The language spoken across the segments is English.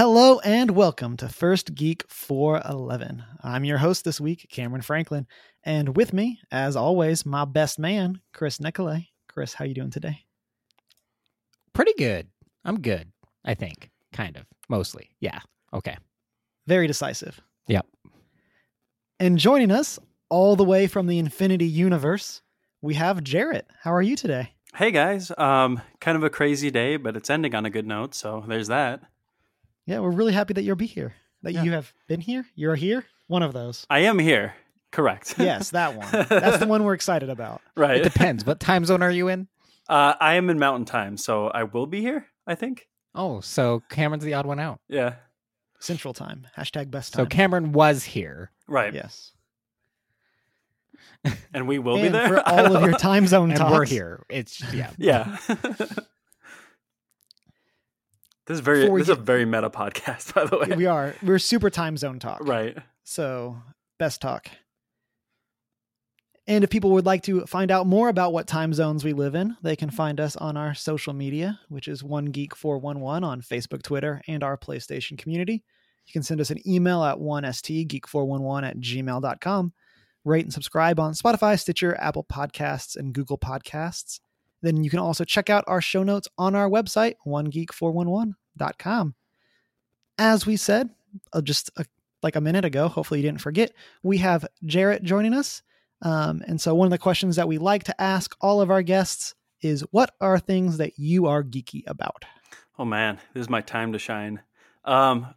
Hello and welcome to First Geek 411. I'm your host this week, Cameron Franklin, and with me, as always, my best man, Chris Nicolay. Chris, how you doing today? Pretty good. I'm good, I think. Kind of. Mostly. Yeah. Okay. Very decisive. Yep. And joining us all the way from the Infinity Universe, we have Jarrett. How are you today? Hey guys, um, kind of a crazy day, but it's ending on a good note, so there's that. Yeah, we're really happy that you'll be here. That Yeah. you have been here. You're here. One of those. I am here, correct? Yes, that one. That's the one we're excited about. Right. It depends. what time zone are you in? Uh, I am in Mountain Time, so I will be here. I think. Oh, so Cameron's the odd one out. Yeah. Central Time. Hashtag best time. So. Cameron was here. Right. yes. And we will be there for all of your time zone And talks. we're here. It's yeah. Yeah. This is very. This is a very meta podcast, by the way. We are. We're super time zone talk. Right. So, best talk. And if people would like to find out more about what time zones we live in, they can find us on our social media, which is One Geek 411 on Facebook, Twitter, and our PlayStation community. You can send us an email at 1stgeek411 at gmail.com. Rate and subscribe on Spotify, Stitcher, Apple Podcasts, and Google Podcasts. Then you can also check out our show notes on our website, onegeek411.com. As we said, uh, just a like a minute ago. Hopefully, you didn't forget. We have Jarrett joining us. Um, and so, one of the questions that we like to ask all of our guests is what are things that you are geeky about? Oh man, this is my time to shine. Um,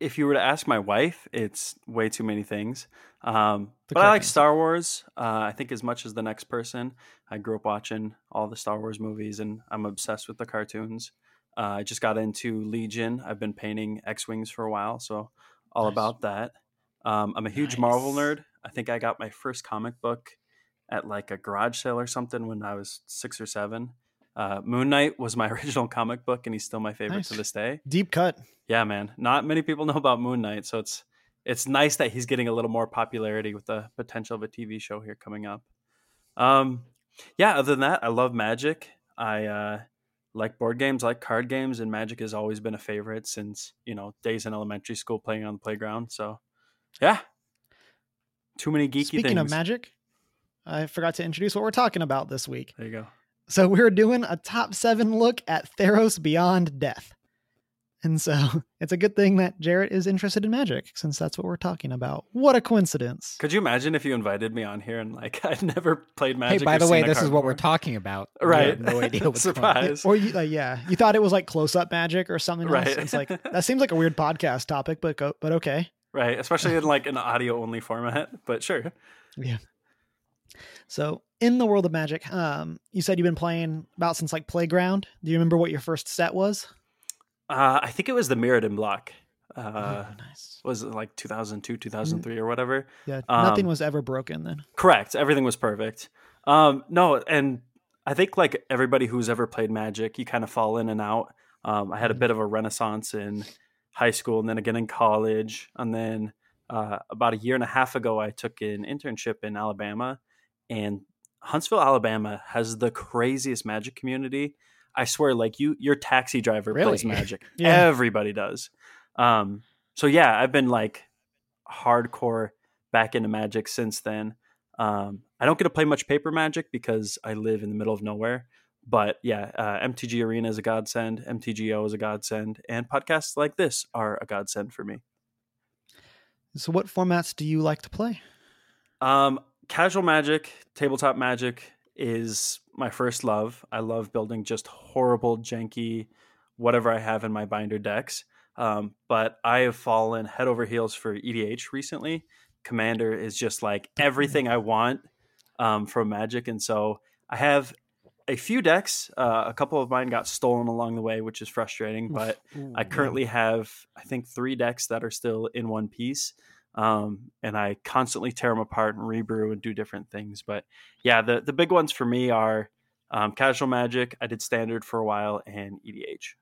if you were to ask my wife, it's way too many things. Um, but I like answer. Star Wars. Uh, I think as much as the next person. I grew up watching all the Star Wars movies, and I'm obsessed with the cartoons. Uh, I just got into Legion. I've been painting X wings for a while, so all Nice. about that. Um, I'm a huge Marvel nerd. I think I got my first comic book at like a garage sale or something when I was six or seven. Uh, Moon Knight was my original comic book, and he's still my favorite Nice. to this day. Deep cut. Yeah, man. Not many people know about Moon Knight, so it's it's nice that he's getting a little more popularity with the potential of a TV show here coming up. Um, yeah. Other than that, I love Magic. I uh, like board games, like card games, and Magic has always been a favorite since you know days in elementary school playing on the playground. So, yeah. Too many geeky Speaking things. of magic, I forgot to introduce what we're talking about this week. There you go. So, we're doing a top seven look at Theros Beyond Death. And so, it's a good thing that Jarrett is interested in magic since that's what we're talking about. What a coincidence. Could you imagine if you invited me on here and like I'd never played Magic? hey, by the way, this is card what we're talking about. You Right. have no idea what's going on. Surprise. Or you, uh, yeah, you thought it was like close up magic or something else. Right. It's like that seems like a weird podcast topic, but go, but okay. Right, especially in like an audio only format, but sure. Yeah. So in the world of magic, um, you said you've been playing about since like playground. Do you remember what your first set was? Uh, I think it was the Mirrodin block. Uh, oh, nice. was it like 2002, 2003 or whatever? Yeah, nothing um, was ever broken then. Correct. Everything was perfect. Um, no, and I think like everybody who's ever played Magic, you kind of fall in and out. Um, I had a Mhm. bit of a renaissance in high school and then again in college. And then uh, about a year and a half ago, I took an internship in Alabama. And Huntsville, Alabama has the craziest Magic community. I swear, like you, your taxi driver plays Magic. Yeah. Everybody does. Um, so yeah, I've been like hardcore back into Magic since then. Um, I don't get to play much paper Magic because I live in the middle of nowhere. But yeah, uh, MTG Arena is a godsend. MTGO is a godsend, and podcasts like this are a godsend for me. So what formats do you like to play? Um, casual Magic, tabletop Magic is my first love. I love building just horrible, janky, whatever I have in my binder decks. Um, but I have fallen head over heels for EDH recently. Commander is just like everything I want um, from Magic, and so I have a few decks. Uh, a couple of mine got stolen along the way, which is frustrating. But I currently have, I think, three decks that are still in one piece. Um, and I constantly tear them apart and rebrew and do different things. But yeah, the, the big ones for me are um, Casual Magic. I did Standard for a while and EDH.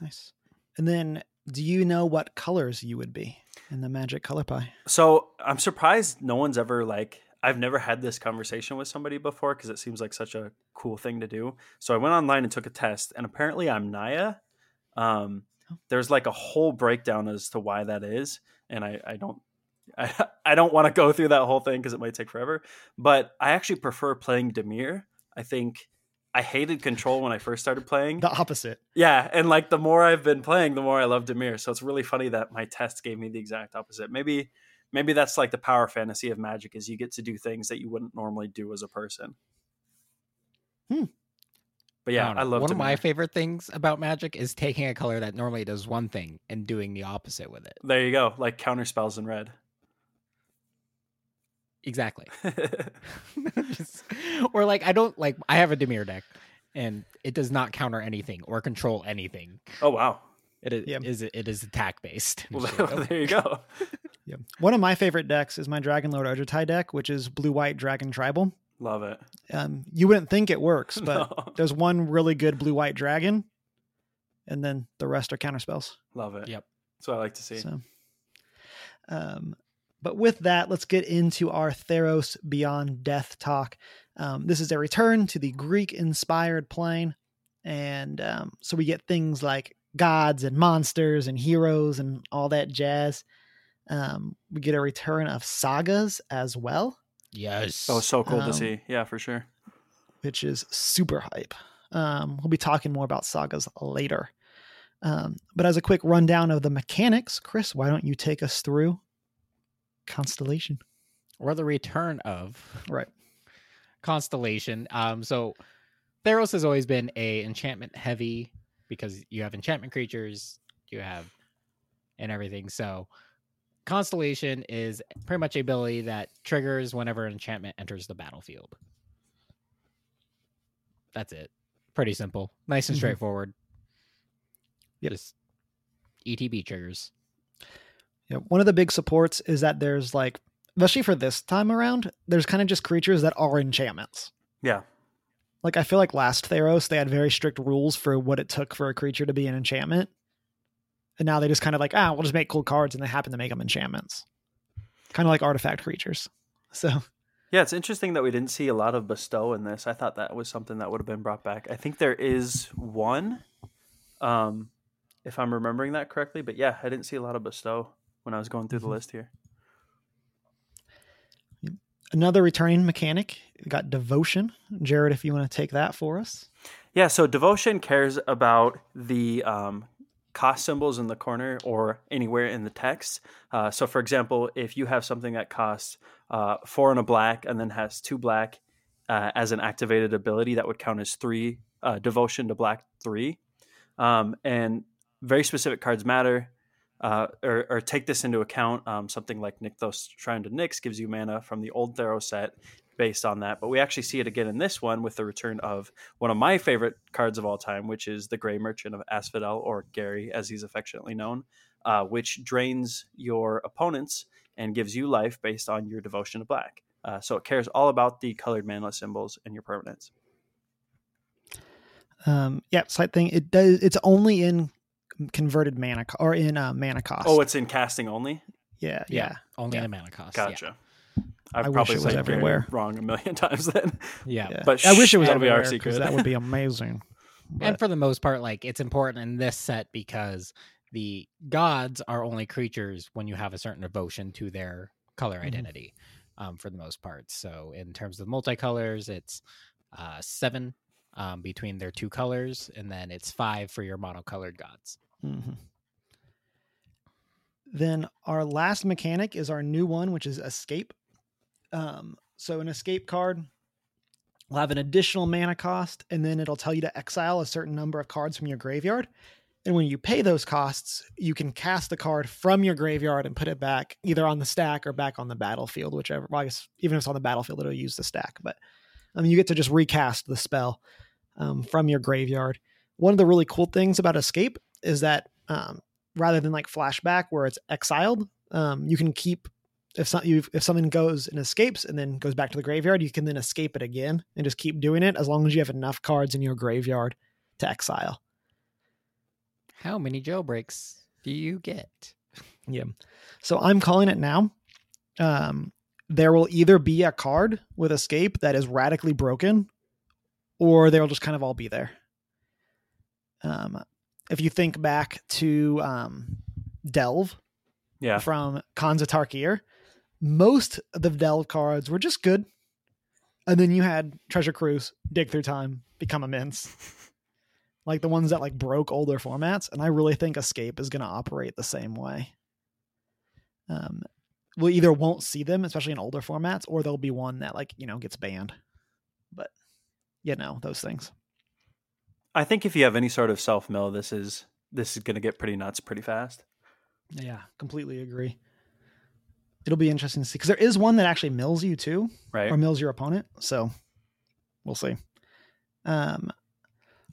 nice. And then, do you know what colors you would be in the magic color pie? So I'm surprised no one's ever like, I've never had this conversation with somebody before because it seems like such a cool thing to do. So I went online and took a test, and apparently I'm Naya. Um, there's like a whole breakdown as to why that is, and I I don't. I, I don't want to go through that whole thing because it might take forever, but I actually prefer playing Dimir. I think I hated Control when I first started playing. The opposite. Yeah, and like the more I've been playing, the more I love Dimir. So it's really funny that my test gave me the exact opposite. Maybe maybe that's like the power fantasy of magic is you get to do things that you wouldn't normally do as a person. Hmm. But yeah, don't I, love one of my favorite things about magic is taking a color that normally does one thing and doing the opposite with it. There you go, like counter spells in red. Exactly. Just- or like I don't like I have a Dimir deck and it does not counter anything or control anything. oh wow. It is Yeah. is it is attack based. Well, there you go. Yeah. One of my favorite decks is my Dragon Lord Ojutai deck, which is blue white dragon tribal. Love it. Um, you wouldn't think it works, but No. there's one really good blue white dragon, and then the rest are counter spells. Love it. Yep. That's what I like to see. So, um, but with that, let's get into our Theros Beyond Death talk. Um, this is a return to the Greek inspired plane. And um, so we get things like gods and monsters and heroes and all that jazz. Um, we get a return of sagas as well, Yes. Oh, so cool Um, to see. Yeah, for sure. which is super hype. Um, we'll be talking more about sagas later. Um, but as a quick rundown of the mechanics, Chris, why don't you take us through Constellation? or the return of Right. constellation. Um, so Theros has always been a enchantment heavy because you have enchantment creatures, you have and everything. So constellation is pretty much a ability that triggers whenever an enchantment enters the battlefield. That's it. Pretty simple, nice and Mhm. straightforward. Yep. Just ETB triggers. Yeah, one of the big supports is that there's like, especially for this time around, there's kind of just creatures that are enchantments. Yeah. Like I feel like last Theros, they had very strict rules for what it took for a creature to be an enchantment, and now they just kind of like, ah, we'll just make cool cards, and they happen to make them enchantments, kind of like artifact creatures. So Yeah, it's interesting that we didn't see a lot of bestow in this. I thought that was something that would have been brought back. I think there is one, um, if I'm remembering that correctly. But yeah, I didn't see a lot of bestow when I was going through the Mhm. list here. another returning mechanic, we got devotion. Jarrett, if you want to take that for us. Yeah, so devotion cares about the um, cost symbols in the corner or anywhere in the text. Uh, so, for example, if you have something that costs uh, four and a black and then has two black uh, as an activated ability, that would count as three uh, devotion to black three. Um, and very specific cards matter. Uh, or, or take this into account. Um, something like Nykthos Shrine to Nyx gives you mana from the old Theros set based on that. But we actually see it again in this one with the return of one of my favorite cards of all time, which is the Gray Merchant of Asphodel, or Gary, as he's affectionately known, uh, which drains your opponents and gives you life based on your devotion to black. Uh, so it cares all about the colored mana symbols and your permanents. Um, yeah, slight thing. It does. It's only in converted mana or in uh, mana cost. Oh, it's in casting only. yeah, yeah. Only Yeah. the mana cost. yeah. Gotcha. I've I wish probably it was said Gary everywhere. wrong a million times then. Yeah. Yeah. But I wish it was that'll be our secret. That would be amazing. and for the most part like it's important in this set because the gods are only creatures when you have a certain devotion to their color Mhm. identity um, for the most part so in terms of multicolors it's uh, seven um, between their two colors and then it's five for your monocolored gods Mhm. Then our last mechanic is our new one, which is escape. Um, so an escape card will have an additional mana cost, and then it'll tell you to exile a certain number of cards from your graveyard. And when you pay those costs, you can cast a card from your graveyard and put it back either on the stack or back on the battlefield, whichever. Well, I guess even if it's on the battlefield, it'll use the stack. But um, you get to just recast the spell um, from your graveyard. One of the really cool things about Escape is that um, rather than like flashback where it's exiled, um, you can keep if some, you if something goes and escapes and then goes back to the graveyard, you can then escape it again and just keep doing it as long as you have enough cards in your graveyard to exile. how many jailbreaks do you get Yeah. So I'm calling it now. Um, there will either be a card with escape that is radically broken, or they'll just kind of all be there. Um, if you think back to um, Delve Yeah. from Khans Tarkir, most of the Delve cards were just good. And then you had Treasure Cruise, Dig Through Time, become Immense. like the ones that like broke older formats. And I really think Escape is going to operate the same way. Um, we either won't see them, especially in older formats, or there'll be one that like, you know, gets banned. But you know, those things. I think if you have any sort of self mill, this is this is going to get pretty nuts pretty fast. Yeah, completely agree. It'll be interesting to see because there is one that actually mills you too, Right. or mills your opponent. So we'll see. Um,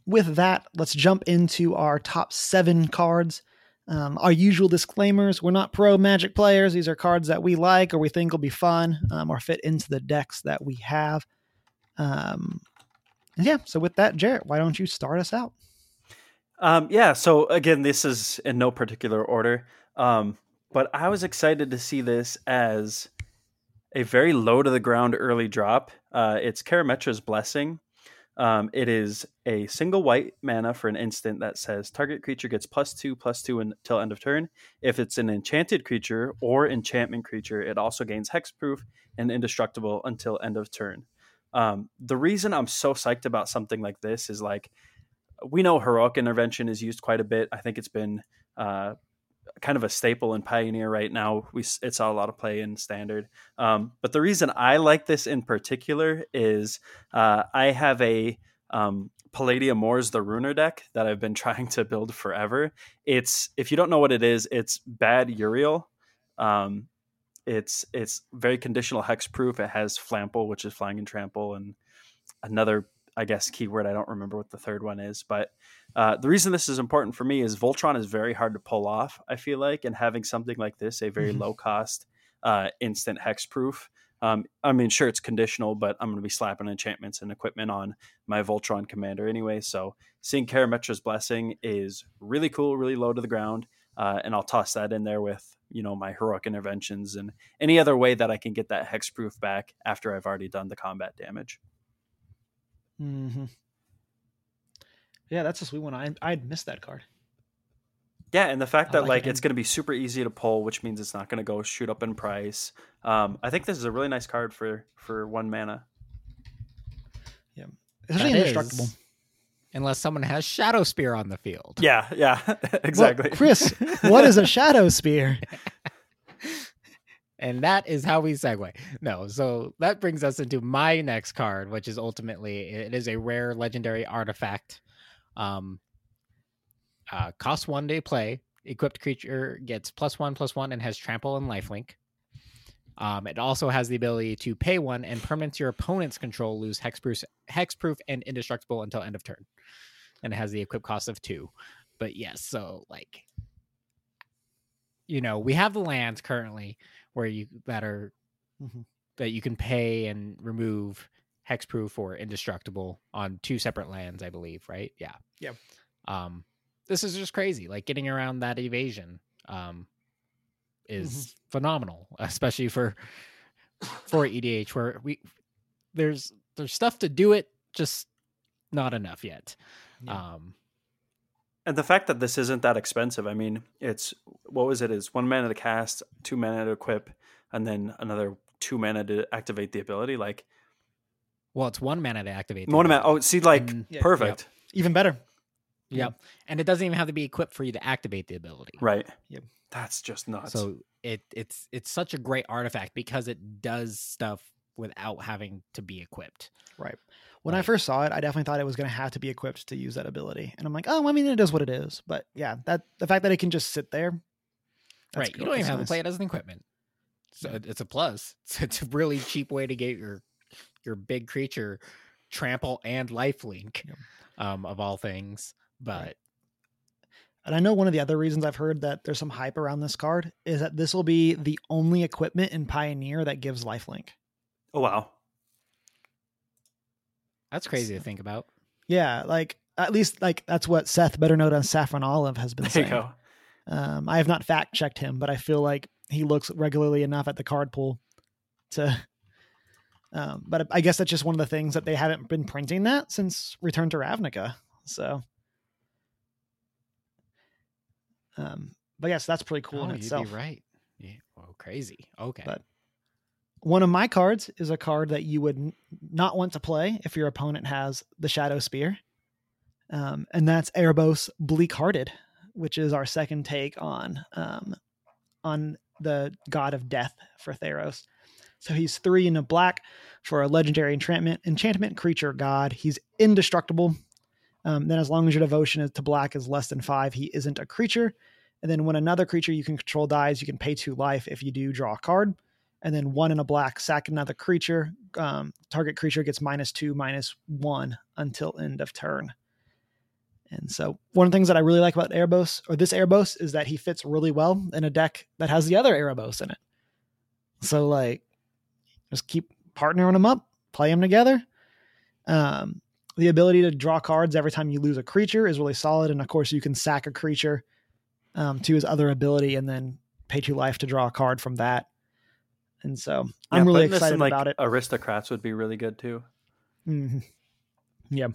with that, let's jump into our top seven cards. Um, our usual disclaimers: we're not pro Magic players. These are cards that we like or we think will be fun um, or fit into the decks that we have. Um, yeah. So with that, Jarrett, why don't you start us out? Um, yeah. So again, this is in no particular order. But I was excited to see this as a very low to the ground early drop. Uh, it's Karametra's Blessing. Um, it is a single white mana for an instant that says target creature gets plus two, plus two until end of turn. If it's an enchanted creature or enchantment creature, it also gains hexproof and indestructible until end of turn. Um, the reason I'm so psyched about something like this is like we know heroic intervention is used quite a bit. I think it's been uh, kind of a staple in Pioneer right now. We it saw a lot of play in Standard. Um, but the reason I like this in particular is uh, I have a um, Palladia-Mors the Ruiner deck that I've been trying to build forever. It's if you don't know what it is, it's bad Uril. Um, it's it's very conditional hexproof. It has Flample, which is flying and trample, and another I guess keyword. I don't remember what the third one is, but uh, the reason this is important for me is Voltron is very hard to pull off. I feel like, and having something like this, a very Mhm. low cost, uh, instant hexproof. Um, I mean, sure, it's conditional, but I'm going to be slapping enchantments and equipment on my Voltron commander anyway. So seeing Karametra's Blessing is really cool, really low to the ground, uh, and I'll toss that in there with you know my heroic interventions and any other way that I can get that hexproof back after I've already done the combat damage. Mm-hmm. Yeah, that's a sweet one. I I'd missed that card. Yeah, and the fact that like like it's going to be super easy to pull, which means it's not going to go shoot up in price. Um, I think this is a really nice card for for one mana. Especially That indestructible. is, unless someone has Shadow Spear on the field. Yeah, yeah, exactly. Well, Chris, what is a shadow spear? And that is how we segue. No, so that brings us into my next card, which is ultimately it is a rare legendary artifact. Um, uh, cost one day play. Equipped creature gets plus one plus one and has trample and lifelink. Um, it also has the ability to pay one and permanents your opponent's control lose hexproof, hexproof and indestructible until end of turn. And it has the equip cost of two. But yes, so like, you know, we have the lands currently where you that are Mhm. that you can pay and remove hexproof or indestructible on two separate lands, I believe, right? Yeah. Yep. Um, this is just crazy. Like getting around that evasion um, is phenomenal, especially for for EDH, where we there's there's stuff to do it, just not enough yet. Yeah. Um, and the fact that this isn't that expensive, I mean, it's what was it? Is one mana to cast, two mana to equip, and then another two mana to activate the ability. Like well, it's one mana to activate. the one mana. Oh, see, like And- Yeah. perfect, Even better. Yep. And it doesn't even have to be equipped for you to activate the ability. right? Yep. That's just nuts. So it it's it's such a great artifact because it does stuff without having to be equipped. Right. When I first saw it, I definitely thought it was going to have to be equipped to use that ability, and I'm like, oh, I mean, it is what it is. But yeah, that the fact that it can just sit there, that's right. cool. You don't even That's have nice. to play it as an equipment. So it's a plus. It's, it's a really cheap way to get your your big creature trample and life link Yep. um of all things. But And I know one of the other reasons I've heard that there's some hype around this card is that this will be the only equipment in Pioneer that gives lifelink. oh wow, that's crazy to think about. Yeah, like at least like that's what Seth, better known as Saffron Olive, has been there you saying. go. Um, I have not fact checked him, but I feel like he looks regularly enough at the card pool to. Um, but I guess that's just one of the things that they haven't been printing that since Return to Ravnica. So Um, but yes, that's pretty cool oh, in you'd itself. be right. Yeah. Oh, crazy. Okay. But- One of my cards is a card that you would not want to play if your opponent has the Shadow Spear. Um, and that's Erebos Bleak Hearted, which is our second take on um, on the god of death for Theros. So he's three in a black for a legendary enchantment enchantment creature god. He's indestructible. Um, then as long as your devotion to black is less than five, he isn't a creature. And then when another creature you can control dies, you can pay two life. If you do, draw a card. And then one in a black, sack another creature. Um, target creature gets minus two, minus one until end of turn. And so one of the things that I really like about Erebos or this Erebos is that he fits really well in a deck that has the other Erebos in it. So like just keep partnering them up, play them together. Um, the ability to draw cards every time you lose a creature is really solid. And of course you can sack a creature um, to his other ability and then pay two life to draw a card from that. And so I'm really this in, excited like, about it. Aristocrats would be really good too. hmm Yeah.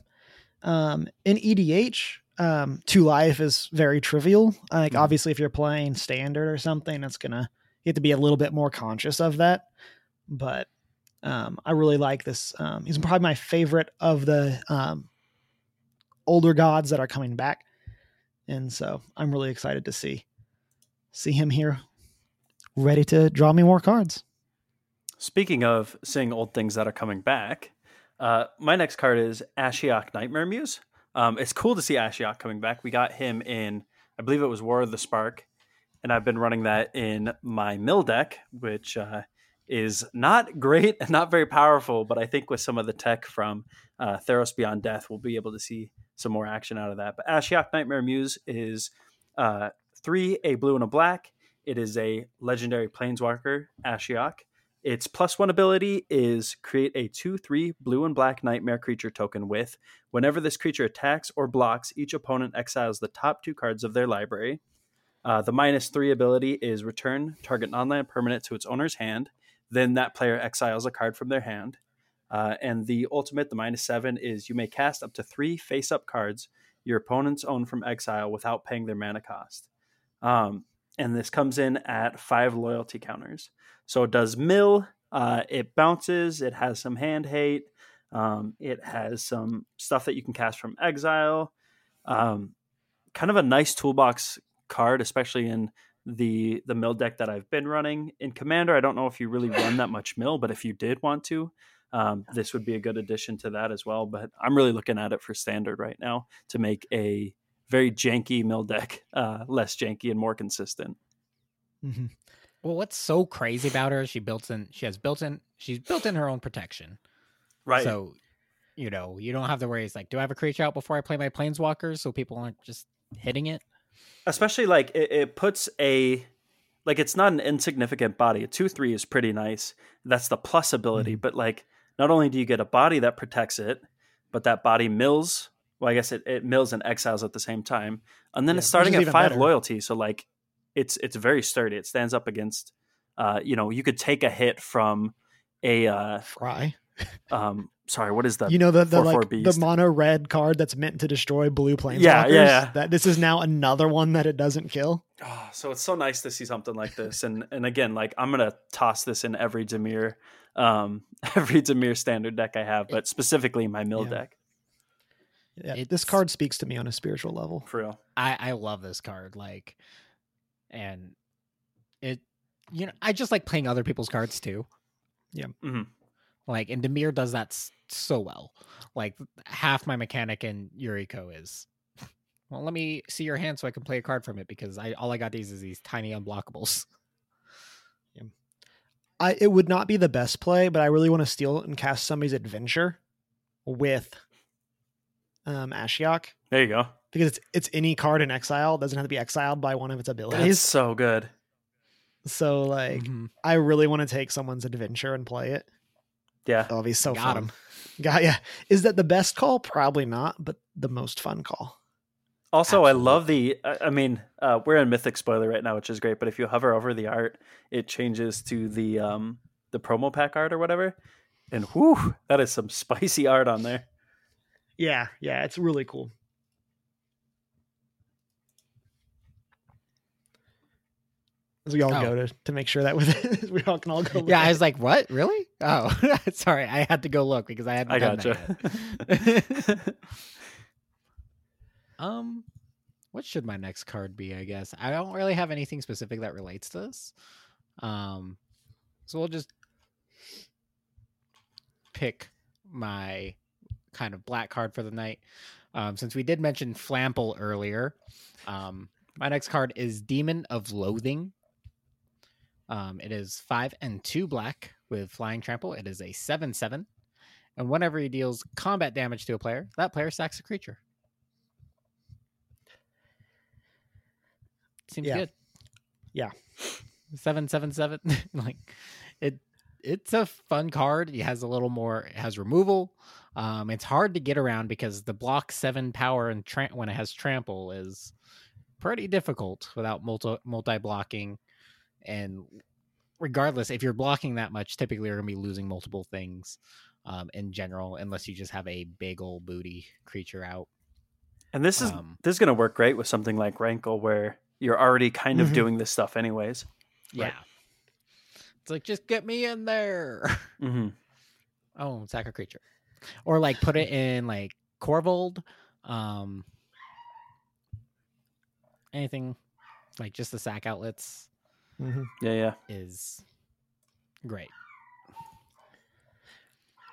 Um, in EDH, um, two life is very trivial. Like Mhm. obviously, if you're playing standard or something, it's gonna you have to be a little bit more conscious of that. But um, I really like this. Um, he's probably my favorite of the um, older gods that are coming back, and so I'm really excited to see see him here, ready to draw me more cards. Speaking of seeing old things that are coming back, uh, my next card is Ashiok Nightmare Muse. Um, it's cool to see Ashiok coming back. We got him in, I believe it was War of the Spark, and I've been running that in my mill deck, which uh, is not great and not very powerful, but I think with some of the tech from uh, Theros Beyond Death, we'll be able to see some more action out of that. But Ashiok Nightmare Muse is uh, three, a blue and a black. It is a legendary planeswalker, Ashiok. Its plus one ability is create a 2 3 blue and black nightmare creature token with. Whenever this creature attacks or blocks, each opponent exiles the top two cards of their library. Uh, the minus three ability is return target non land permanent to its owner's hand. Then that player exiles a card from their hand. Uh, and the ultimate, the minus seven, is you may cast up to three face up cards your opponents own from exile without paying their mana cost. Um, and this comes in at five loyalty counters. So it does mill, uh, it bounces, it has some hand hate, um, it has some stuff that you can cast from exile. Um, kind of a nice toolbox card, especially in the the mill deck that I've been running. In Commander, I don't know if you really run that much mill, but if you did want to, um, this would be a good addition to that as well. But I'm really looking at it for standard right now to make a very janky mill deck uh, less janky and more consistent. Mm-hmm. Well, what's so crazy about her? She built in. She has built in. She's built in her own protection. Right. So, you know, you don't have to worry. It's like, do I have a creature out before I play my planeswalkers so people aren't just hitting it? especially like it, it puts a like it's not an insignificant body a 2-3 is pretty nice that's the plus ability Mm-hmm. but like not only do you get a body that protects it but that body mills well i guess it, it mills and exiles at the same time and then Yeah, it's starting at five better. loyalty so like it's it's very sturdy it stands up against uh you know you could take a hit from a uh Fry. um sorry what is that you know the the 4-4 like the mono red card that's meant to destroy blue planeswalkers. Yeah, yeah, yeah. That this is now another one that it doesn't kill. Oh, so it's so nice to see something like this, and and again, like I'm gonna toss this in every Dimir, um, every Dimir standard deck I have, but specifically my mill Yeah. deck Yeah, this card speaks to me on a spiritual level. for real. I I love this card. Like, and it, you know, I just like playing other people's cards too. Mhm. Like, and Dimir does that s- so well. Like, half my mechanic in Yuriko is, well, let me see your hand so I can play a card from it because I all I got these is these tiny unblockables. Yeah. I it would not be the best play, but I really want to steal and cast somebody's adventure with um Ashiok There you go. because it's it's any card in exile. It doesn't have to be exiled by one of its That's abilities. so good. So like Mhm. I really want to take someone's adventure and play it. Yeah, That'll be so Got fun. him. Got yeah. Is that the best call? Probably not, but the most fun call. Also, I love the. I I mean, uh, we're in Mythic spoiler right now, which is great. But if you hover over the art, it changes to the um the promo pack art or whatever, and whoo, that is some spicy art on there. Yeah, yeah, it's really cool. as we all Oh. go to to make sure that with we all can all go. look Yeah, I was it. like, what? Really? Oh, sorry. I had to go look because I hadn't I done gotcha. that um, what should my next card be? I guess I don't really have anything specific that relates to this. Um, so we'll just pick my kind of black card for the night. Um, since we did mention Flample earlier, um, my next card is Demon of Loathing. Um, it is five and two black with flying trample. It is a seven seven, and whenever he deals combat damage to a player, that player sacks a creature. Seems Yeah. good. Yeah. Seven seven seven. like it. It's a fun card. It has a little more. It has removal. Um, it's hard to get around because the block seven power and tra- when it has trample is pretty difficult without multi multi blocking. And regardless, if you're blocking that much, typically you're gonna be losing multiple things um, in general, unless you just have a big old booty creature out. And this is Um, this is going to work great with something like Rankle, where you're already kind of Mhm. doing this stuff anyways. Yeah. Right. It's like just get me in there. hmm oh, sack a creature. Or like put it in like Korvold. Um anything like just the sack outlets Mhm. Yeah, yeah. is great.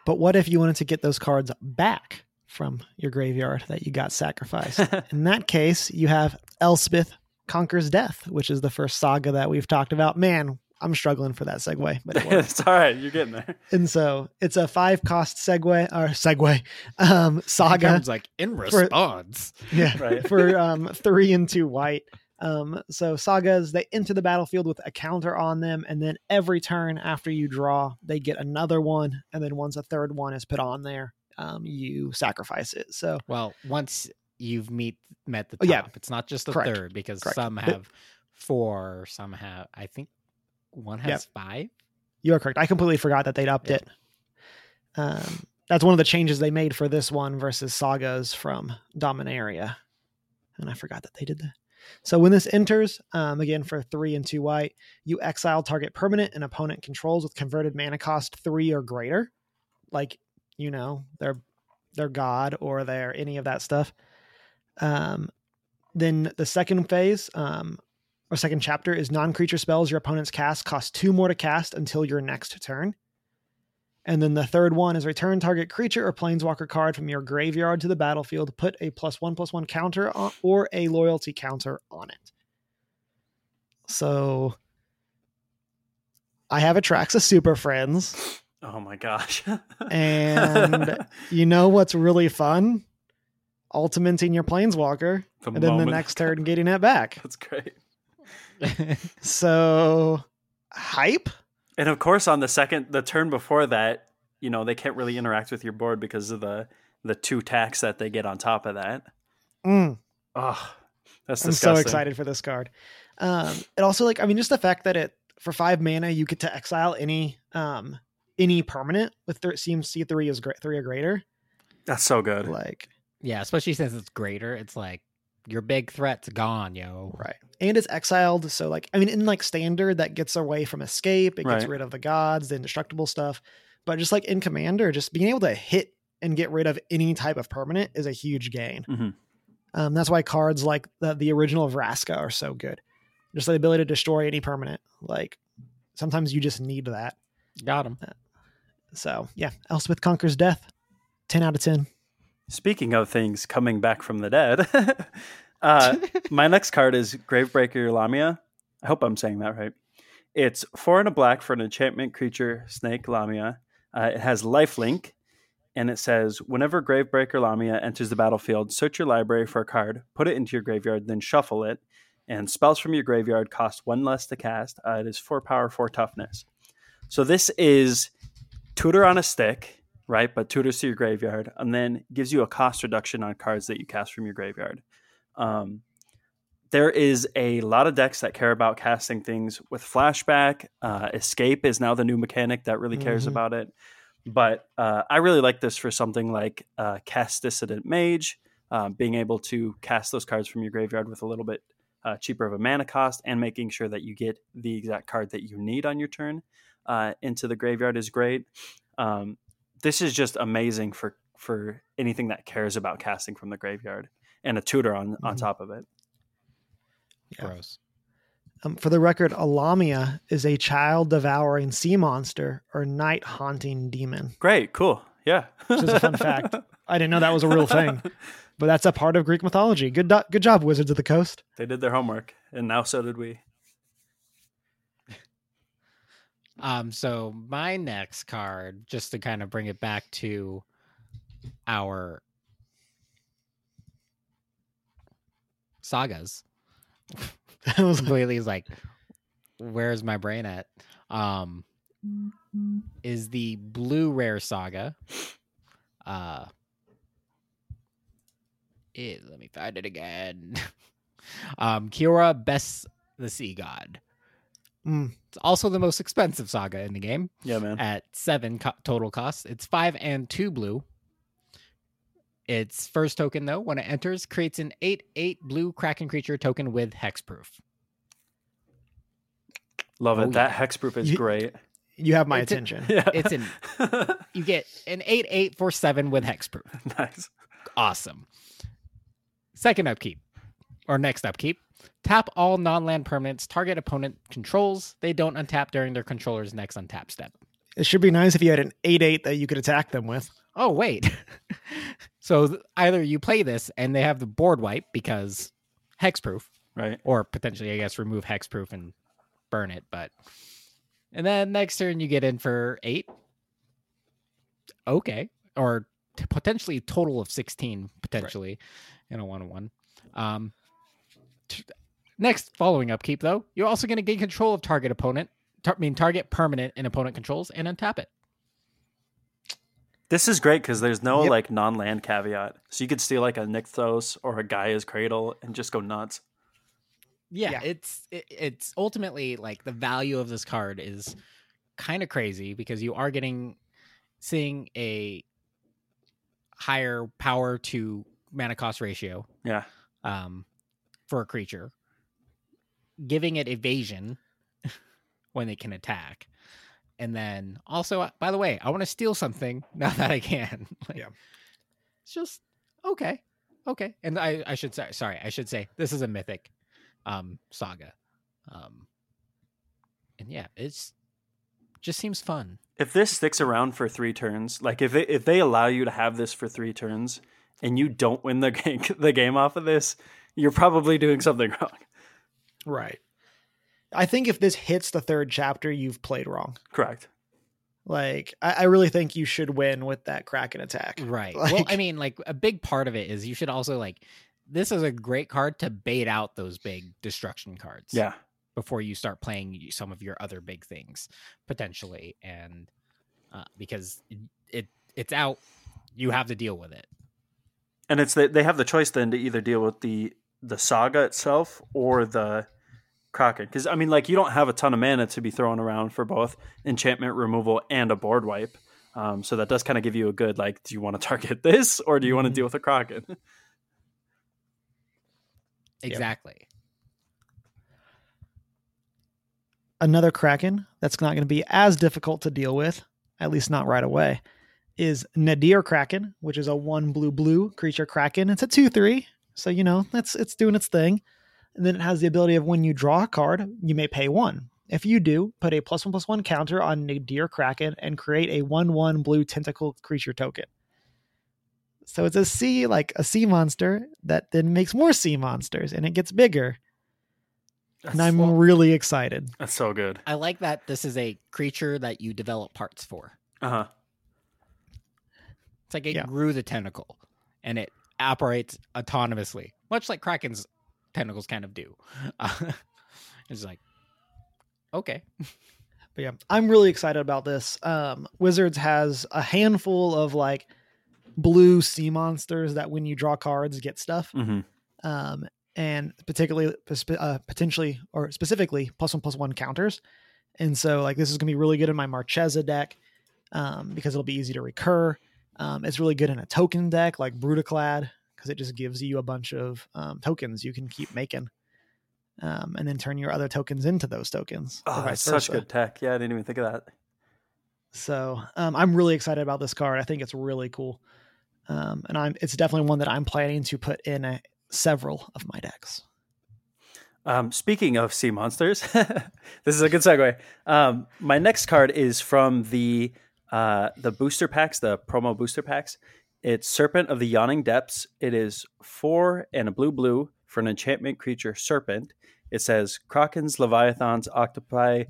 But what if you wanted to get those cards back from your graveyard that you got sacrificed? In that case, you have Elspeth Conquers Death, which is the first saga that we've talked about. Man, I'm struggling for that segue, but it it's all right. You're getting there. and so it's a five cost segue or segue um, saga. Comes like in response. Yeah, Right. for um, three and two white. Um, so sagas they enter the battlefield with a counter on them, and then every turn after you draw, they get another one, and then once a third one is put on there, um, you sacrifice it. So Well, once you've meet met the top, Oh, yeah. it's not just the Correct. third because Correct. some But- have four, some have I think one has Yep. five. you are correct. I completely forgot that they'd upped it. Um, that's one of the changes they made for this one versus sagas from Dominaria, and I forgot that they did that. So when this enters, um, again for three and two white, you exile target permanent and opponent controls with converted mana cost three or greater, like you know their their god or their any of that stuff. Um, then the second phase, um, or second chapter, is non-creature spells your opponents cast cost two more to cast until your next turn. And then the third one is return target creature or planeswalker card from your graveyard to the battlefield. Put a plus one plus one counter on, or a loyalty counter on it. So I have Atraxa Super Friends. Oh my gosh. And you know what's really fun? Ultimating your planeswalker, the and then the next turn getting it back. That's great. So hype. And of course, on the second, the turn before that, you know, they can't really interact with your board because of the the two tax that they get on top of that. Mm. Oh, that's I'm disgusting. so excited for this card. Um, it also like I mean, just the fact that it for five mana you get to exile any um any permanent with th- seems C three is great three or greater. That's so good. Like yeah, especially since it's greater. It's like your big threat's gone, yo. right, and it's exiled. So like I mean, in like standard that gets away from escape. It gets Right. rid of the gods, the indestructible stuff. But just like in commander, just being able to hit and get rid of any type of permanent is a huge gain. Mhm. Um, that's why cards like the, the original Vraska are so good. Just the ability to destroy any permanent. Like sometimes you just need that. Got him. So yeah, Elspeth conquers death. Ten out of ten. Speaking of things coming back from the dead, uh, my next card is Gravebreaker Lamia. I hope I'm saying that right. It's four and a black for an enchantment creature, Snake Lamia. Uh, it has lifelink, and it says whenever Gravebreaker Lamia enters the battlefield, search your library for a card, put it into your graveyard, then shuffle it. And spells from your graveyard cost one less to cast. Uh, it is four power, four toughness. So this is tutor on a stick, right? But tutors to your graveyard, and then gives you a cost reduction on cards that you cast from your graveyard. Um, there is a lot of decks that care about casting things with flashback. Uh, Escape is now the new mechanic that really cares Mhm. about it. But uh, I really like this for something like uh, Kess Dissident Mage, uh, being able to cast those cards from your graveyard with a little bit uh, cheaper of a mana cost, and making sure that you get the exact card that you need on your turn uh, into the graveyard is great. Um, this is just amazing for for anything that cares about casting from the graveyard, and a tutor on on Mhm. top of it. Yeah. Gross. Um, for the record, Alamia is a child devouring sea monster or night haunting demon. Great, cool, yeah. Which is a fun fact. I didn't know that was a real thing, but that's a part of Greek mythology. Good, do- good job, Wizards of the Coast. They did their homework, and now so did we. Um, so my next card, just to kind of bring it back to our sagas, I was completely like, where's my brain at? Um, is the blue rare saga. Uh, it, let me find it again. um, Bests the Sea God. Mm, It's also the most expensive saga in the game Yeah, man. at seven co- total costs. It's five and two blue. Its first token, though, when it enters, creates an 8 8 blue Kraken creature token with hexproof. Love it. Oh, that yeah. hexproof is You- great. you have my It's a- attention. Yeah, It's an you get an 8 8 for 7 with hexproof. nice. Awesome. Second upkeep, or next upkeep, tap all non land permanents target opponent controls. They don't untap during their controller's next untap step. It should be nice if you had an 8 8 that you could attack them with. Oh wait. so either you play this and they have the board wipe because hexproof, Right. or potentially I guess remove hexproof and burn it, but and then next turn you get in for eight. Okay. Or t- potentially total of sixteen, potentially, in a one on one. Um t- next following upkeep though, you're also gonna gain control of target opponent. Tar- I mean target permanent and opponent controls and untap it. This is great because there's no Yep. like non-land caveat, so you could steal like a Nykthos or a Gaea's Cradle and just go nuts. yeah, Yeah. it's it, it's ultimately like the value of this card is kind of crazy because you are getting seeing a higher power to mana cost ratio Yeah, um for a creature giving it evasion when they can attack. And then also by the way i want to steal something now that i can. Like, Yeah. it's just okay okay. And i i should say sorry i should say this is a mythic um saga. Um and yeah it's just seems fun. If this sticks around for three turns, like if they, if they allow you to have this for three turns and you don't win the game, the game off of this, you're probably doing something wrong. Right. I think if this hits the third chapter, you've played wrong. Correct. Like, I, I really think you should win with that Kraken attack. Right. well, I mean, like a big part of it is you should also like this is a great card to bait out those big destruction cards. Yeah. Before you start playing some of your other big things potentially, and uh, because it, it it's out, you have to deal with it. And it's that they have the choice then to either deal with the the saga itself or the Kraken. Because I mean, like you don't have a ton of mana to be throwing around for both enchantment removal and a board wipe. Um, so that does kind of give you a good like, do you want to target this or do you want to Mhm. deal with a Kraken? Exactly. Another Kraken that's not going to be as difficult to deal with, at least not right away, is Nadir Kraken, which is a one blue blue creature Kraken. It's a two three, so you know that's it's doing its thing. And then it has the ability of when you draw a card, you may pay one. If you do, put a plus one plus one counter on Nadir Kraken and create a one one blue tentacle creature token. So it's a sea like a sea monster that then makes more sea monsters and it gets bigger. That's, And I'm well- really excited. that's so good. I like that this is a creature that you develop parts for. Uh huh. It's like it Yeah. grew the tentacle and it operates autonomously, much like Kraken's tentacles kind of do. Uh, it's like, okay. But yeah, I'm really excited about this. Um, Wizards has a handful of like blue sea monsters that when you draw cards get stuff, hmm um, and particularly uh, potentially or specifically plus one plus one counters. And so like this is gonna be really good in my Marchesa deck um, because it'll be easy to recur. Um, it's really good in a token deck like Brudiclad because it just gives you a bunch of um, tokens you can keep making. um, and then turn your other tokens into those tokens. Oh, that's such good tech. Yeah, I didn't even think of that. So um, I'm really excited about this card. I think it's really cool, um, and I'm it's definitely one that I'm planning to put in a, several of my decks. Um, speaking of sea monsters, this is a good segue. Um, my next card is from the uh, the booster packs, the promo booster packs. It's Serpent of the Yawning Depths. It is four and a blue blue for an enchantment creature, Serpent. It says Krakens, Leviathans, Octopi.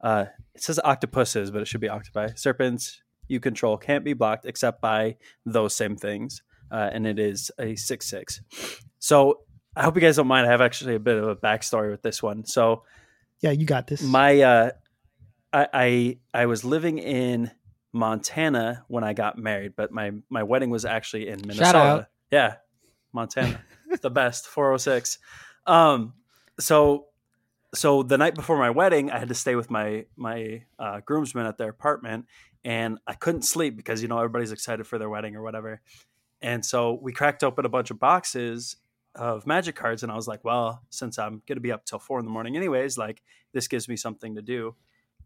Uh, it says octopuses, but it should be octopi. Serpents you control can't be blocked except by those same things. Uh, and it is a 6 6. So I hope you guys don't mind. I have actually a bit of a backstory with this one. So Yeah, you got this. my uh, I, I I was living in Montana when I got married, but my my wedding was actually in Minnesota. Yeah, Montana, the best. Four hundred six. Um, so so the night before my wedding, I had to stay with my my uh, groomsmen at their apartment, and I couldn't sleep because you know everybody's excited for their wedding or whatever. And so we cracked open a bunch of boxes of magic cards, and I was like, well, since I'm going to be up till four in the morning anyways, like this gives me something to do.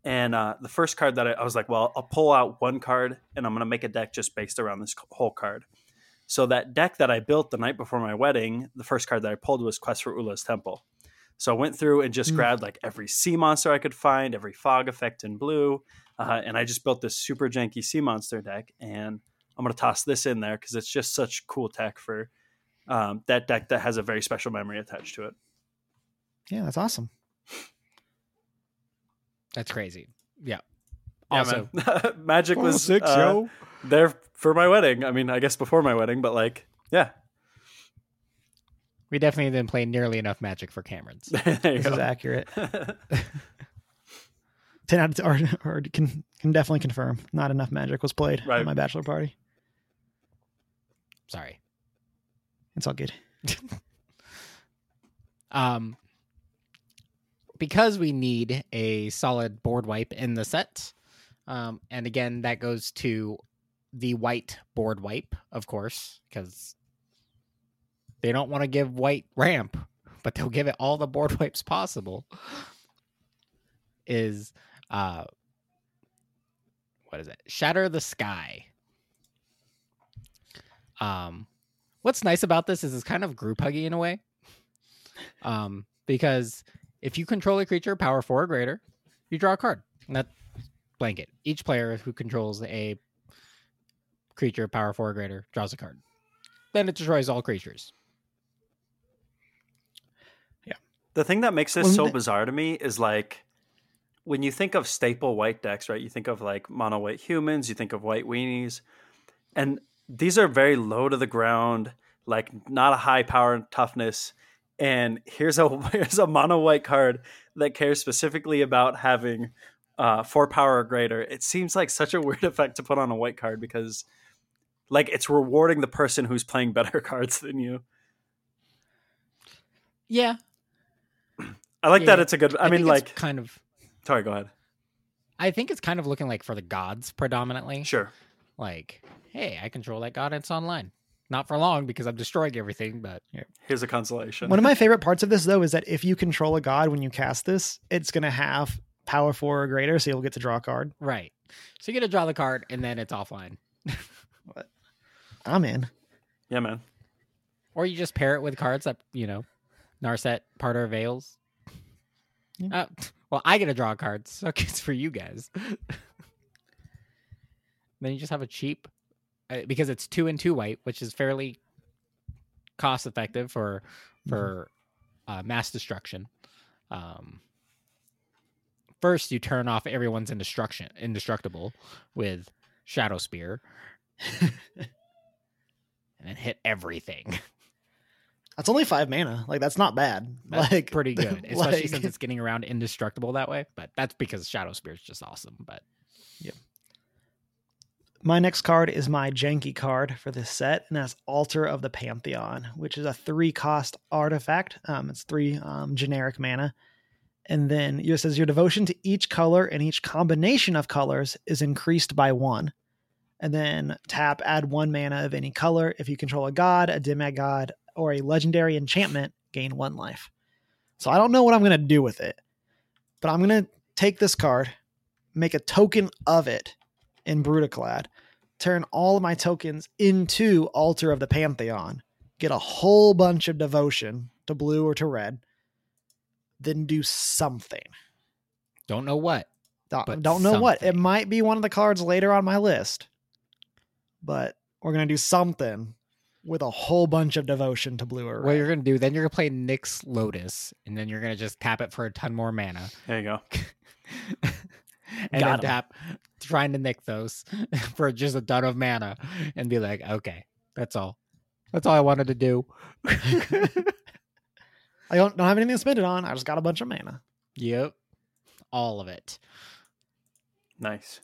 And uh, the first card that I, I was like, well, I'll pull out one card and I'm going to make a deck just based around this whole card. So that deck that I built the night before my wedding, the first card that I pulled was Quest for Ula's Temple. So I went through and just Mm. grabbed like every sea monster I could find, every fog effect in blue, uh, and I just built this super janky sea monster deck. And I'm going to toss this in there because it's just such cool tech for um, that deck that has a very special memory attached to it. yeah, that's awesome. That's crazy. Yeah. Yeah, also, man. Magic was six, uh, yo. there for my wedding. I mean, I guess before my wedding, but like, yeah, we definitely didn't play nearly enough Magic for Cameron's. there you This is accurate. Ten out of or, or can can definitely confirm. Not enough magic was played Right. at my bachelor party. Sorry. It's all good. Um, because we need a solid board wipe in the set, um, and again that goes to the white board wipe, of course, because they don't want to give white ramp, but they'll give it all the board wipes possible. Is uh, what is it? Shatter the sky. Um, what's nice about this is it's kind of group huggy in a way um, because if you control a creature power four or greater, you draw a card. And that blanket. Each player who controls a creature power four or greater draws a card. Then it destroys all creatures. Yeah. The thing that makes this Well, so the- bizarre to me is like when you think of staple white decks, right? You think of like mono white humans, you think of white weenies, and these are very low to the ground, like not a high power and toughness. And here's a here's a mono white card that cares specifically about having uh, four power or greater. It seems like such a weird effect to put on a white card because, like, it's rewarding the person who's playing better cards than you. Yeah. I like that. It's a good. I, think mean, like, kind of sorry, go ahead. I think it's kind of looking like for the gods predominantly. Sure. Like, hey, I control that god it's online. Not for long because I'm destroying everything, but Here's a consolation. One of my favorite parts of this though is that if you control a god when you cast this, it's gonna have power four or greater, so you'll get to draw a card. right. So you get to draw the card and then it's offline. What? I'm in. yeah, man. Or you just pair it with cards that, you know, Narset, Parter, Veils. Yeah. Uh, well, I get to draw cards, so it's for you guys. then you just have a cheap, because it's two and two white, which is fairly cost effective for for uh, mass destruction. Um, first, you turn off everyone's indestruction, indestructible with Shadow Spear, and then hit everything. That's only five mana. Like that's not bad. That's like pretty good, especially like- since it's getting around indestructible that way. But that's because Shadow Spear is just awesome. But My next card is my janky card for this set, and that's Altar of the Pantheon, which is a three cost artifact. Um, it's three um, generic mana. And then it says your devotion to each color and each combination of colors is increased by one. And then tap, add one mana of any color. If you control a god, a demigod, or a legendary enchantment, gain one life. So I don't know what I'm going to do with it, but I'm going to take this card, make a token of it in Brudiclad, turn all of my tokens into Altar of the Pantheon, get a whole bunch of devotion to blue or to red, then do something. Don't know what. Don't, But don't know what. It might be one of the cards later on my list, but we're going to do something with a whole bunch of devotion to blue or red. What red. you're gonna do? Then you're gonna play Nyx Lotus, and then you're gonna just tap it for a ton more mana, There you go. and Got then 'em. tap trying to nick those for just a ton of mana, and be like, okay, that's all. That's all I wanted to do. I don't, don't have anything to spend it on. I just got a bunch of mana. yep, all of it. Nice.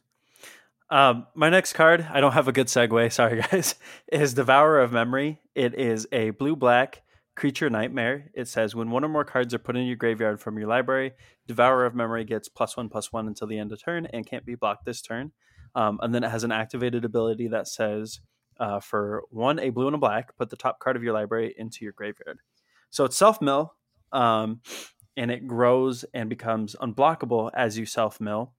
Um, my next card, I don't have a good segue, sorry guys, is Devourer of Memory. It is a blue black creature nightmare. It says when one or more cards are put in your graveyard from your library, Devourer of Memory gets plus one plus one until the end of turn and can't be blocked this turn. Um, and then it has an activated ability that says uh, for one, a blue and a black, put the top card of your library into your graveyard. So it's self mill, um, and it grows and becomes unblockable as you self mill.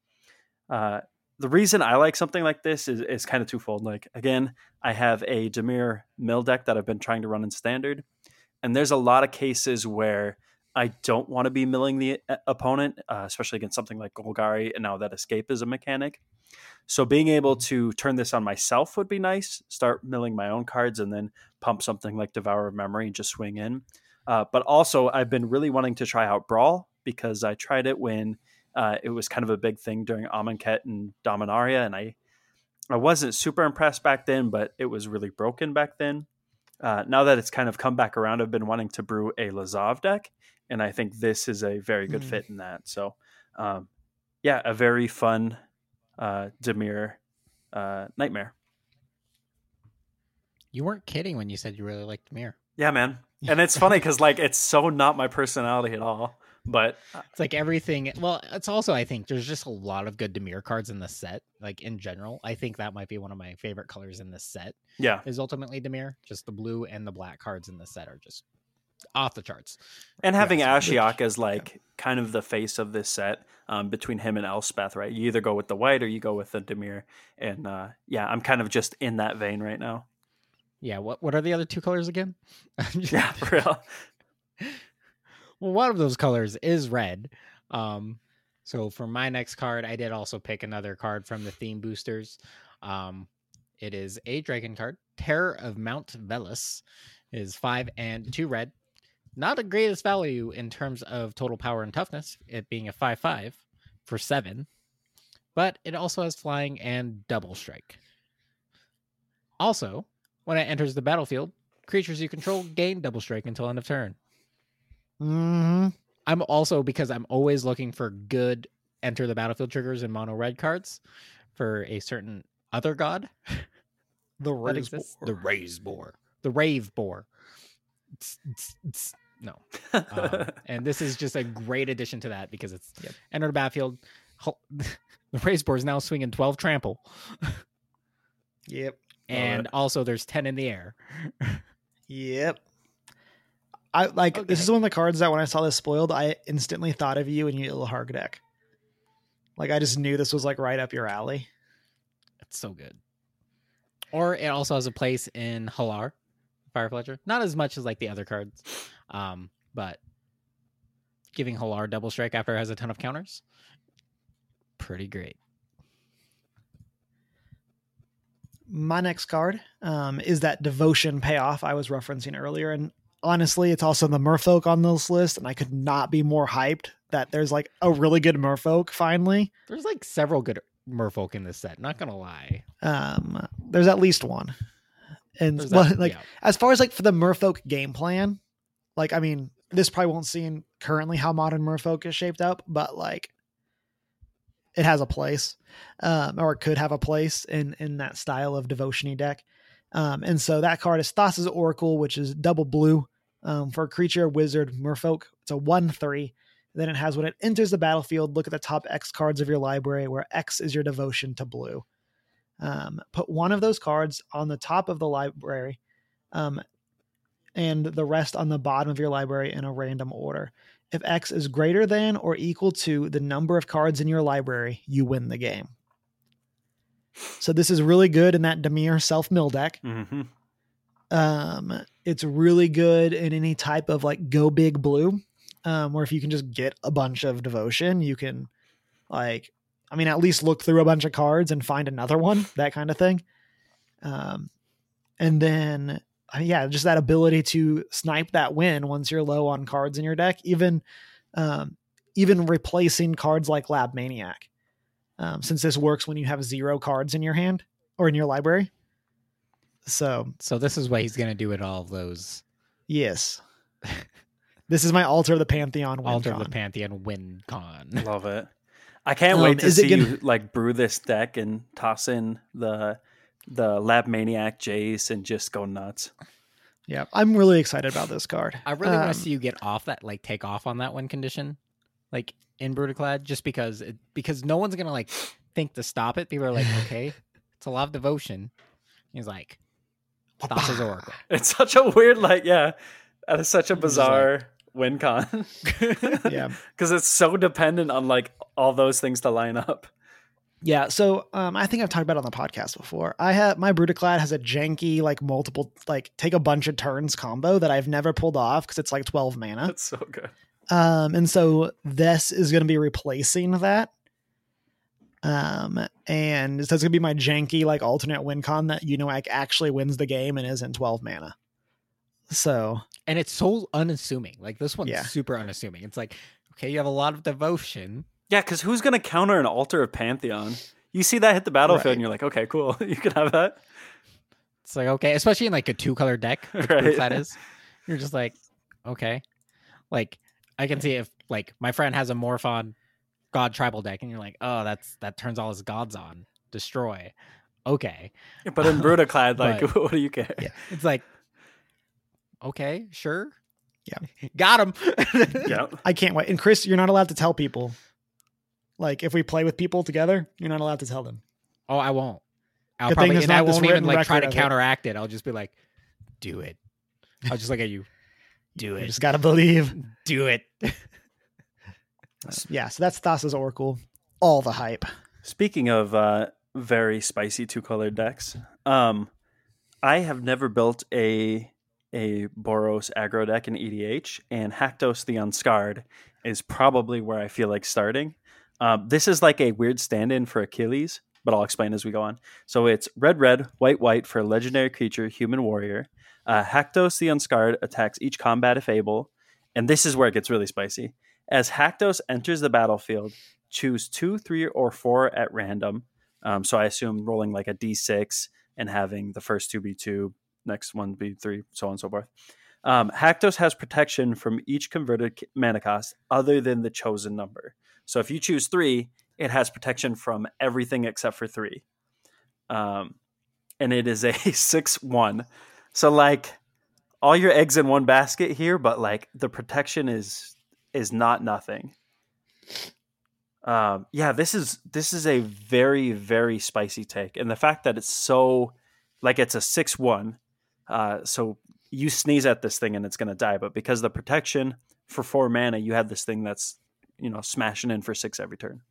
Uh, the reason I like something like this is, is kind of twofold. Like, again, I have a Dimir mill deck that I've been trying to run in standard. And there's a lot of cases where I don't want to be milling the uh, opponent, uh, especially against something like Golgari and now that escape is a mechanic. So being able to turn this on myself would be nice. Start milling my own cards and then pump something like Devourer of Memory and just swing in. Uh, but also, I've been really wanting to try out Brawl because I tried it when uh, it was kind of a big thing during Amonkhet and Dominaria, and I I wasn't super impressed back then, but it was really broken back then. Uh, now that it's kind of come back around, I've been wanting to brew a Lazav deck, and I think this is a very good Mm. fit in that. So, um, yeah, a very fun uh, Dimir uh, nightmare. You weren't kidding when you said you really liked Dimir. Yeah, man, and it's funny because like it's so not my personality at all. But uh, It's like everything. Well, it's also I think there's just a lot of good Dimir cards in the set. Like in general, I think that might be one of my favorite colors in this set. yeah, Is ultimately Dimir. Just the blue and the black cards in the set are just off the charts. And having which- Ashiok as like kind of the face of this set um, between him and Elspeth, right? You either go with the white or you go with the Dimir. And uh, yeah, I'm kind of just in that vein right now. Yeah. What What are the other two colors again? Yeah, for real. Well, one of those colors is red. Um, so for my next card, I did also pick another card from the theme boosters. Um, it is a dragon card, Terror of Mount Velus. is five and two red. Not the greatest value in terms of total power and toughness, it being a five five for seven, but it also has flying and double strike. Also, when it enters the battlefield, creatures you control gain double strike until end of turn. Hmm I'm also because I'm always looking for good enter the battlefield triggers in mono red cards for a certain other god The Raze-Boar. The Raze-Boar, the rave boar. No, um, and this is just a great addition to that because it's Yep. enter the battlefield. The Raze-Boar is now swinging 12 trample, Yep. and also there's 10 in the air. Yep. I like this is one of the cards that when I saw this spoiled, I instantly thought of you and your Ilharg deck. Like I just knew this was like right up your alley. It's so good. Or it also has a place in Hallar, Fire Fletcher. Not as much as like the other cards, um, but giving Hallar double strike after it has a ton of counters, pretty great. My next card um, is that devotion payoff I was referencing earlier, and honestly, it's also the Merfolk on this list, and I could not be more hyped that there's like a really good Merfolk finally. There's like several good Merfolk in this set. Not gonna lie. Um, there's at least one, and that- like yeah. as far as like for the Merfolk game plan, like I mean, this probably won't see in currently how modern Merfolk is shaped up, but like it has a place, um, or it could have a place in in that style of devotiony deck. Um, and so that card is Thassa's Oracle, which is double blue um, for a creature, wizard, Merfolk. It's a one three. Then it has when it enters the battlefield, look at the top X cards of your library, where X is your devotion to blue. Um, put one of those cards on the top of the library, um, and the rest on the bottom of your library in a random order. If X is greater than or equal to the number of cards in your library, you win the game. So this is really good in that Dimir self mill deck. hmm Um, it's really good in any type of like go big blue, um, where if you can just get a bunch of devotion, you can like, I mean, at least look through a bunch of cards and find another one, that kind of thing. Um, and then uh, yeah, just that ability to snipe that win once you're low on cards in your deck, even um, even replacing cards like Lab Maniac, um, since this works when you have zero cards in your hand or in your library. So So this is what he's gonna do with all of those yes, this is my Altar of the Pantheon. Win Altar of the Pantheon win con. Love it. I can't Um, wait to is it see gonna- you like brew this deck and toss in the the Lab Maniac Jace and just go nuts. Yeah, I'm really excited about this card. I really want Um, to see you get off that, like take off on that one condition, like in Brudiclad, just because it, because no one's gonna like think to stop it. People are like, okay, it's a lot of devotion. He's like, Thassa's Oracle. It's such a weird, like, yeah, that is such a Just like- bizarre win con. Yeah. because it's so dependent on like all those things to line up. Yeah, so um, I think I've talked about it on the podcast before. I have my Brudiclad has a janky, like multiple, like take a bunch of turns combo that I've never pulled off because it's like twelve mana. That's so good. Um, and so this is going to be replacing that. Um, and so it's going to be my janky, like alternate win con that you know like actually wins the game and is in twelve mana. So and it's so unassuming. Like this one's Yeah. super unassuming. It's like, okay, you have a lot of devotion. Yeah, because who's gonna counter an altar of Pantheon? You see that hit the battlefield, Right. and you're like, okay, cool, you can have that. It's like okay, especially in like a two color deck, which Right. that is. You're just like, okay, like I can see if like my friend has a Morophon God tribal deck, and you're like, oh, that's that turns all his gods on, destroy. Okay, But in Brudiclad, like, But- what do you care? Yeah. it's like, okay, sure, Yeah. got him. yeah. I can't wait. And Chris, you're not allowed to tell people. Like if we play with people together, you're not allowed to tell them. Oh, I won't. I'll Good thing probably there's and I not this won't even like try to record it. counteract it. I'll just be like, do it. I'll just look at you. Do You it. just gotta believe. Do it. Yeah, so that's Thassa's Oracle. All the hype. Speaking of uh, very spicy two colored decks, um, I have never built a a Boros aggro deck in EDH, and Haktos the Unscarred is probably where I feel like starting. Um, this is like a weird stand in for Achilles, but I'll explain as we go on. So it's red, red, white, white for a legendary creature, human warrior. Uh, Haktos the Unscarred attacks each combat if able, and this is where it gets really spicy. As Haktos enters the battlefield, choose two, three, or four at random. Um, so I assume rolling like a d6 and having the first two be two, next one be three, so on and so forth. Um, Haktos has protection from each converted mana cost other than the chosen number. So if you choose three, it has protection from everything except for three. Um, and it is a 6 1. So, like, all your eggs in one basket here, but like the protection is is not nothing. Um, yeah, this is this is a very very spicy take, and the fact that it's so like it's a six one, uh, so you sneeze at this thing and it's gonna die, but because the protection for four mana, you have this thing that's you know smashing in for six every turn.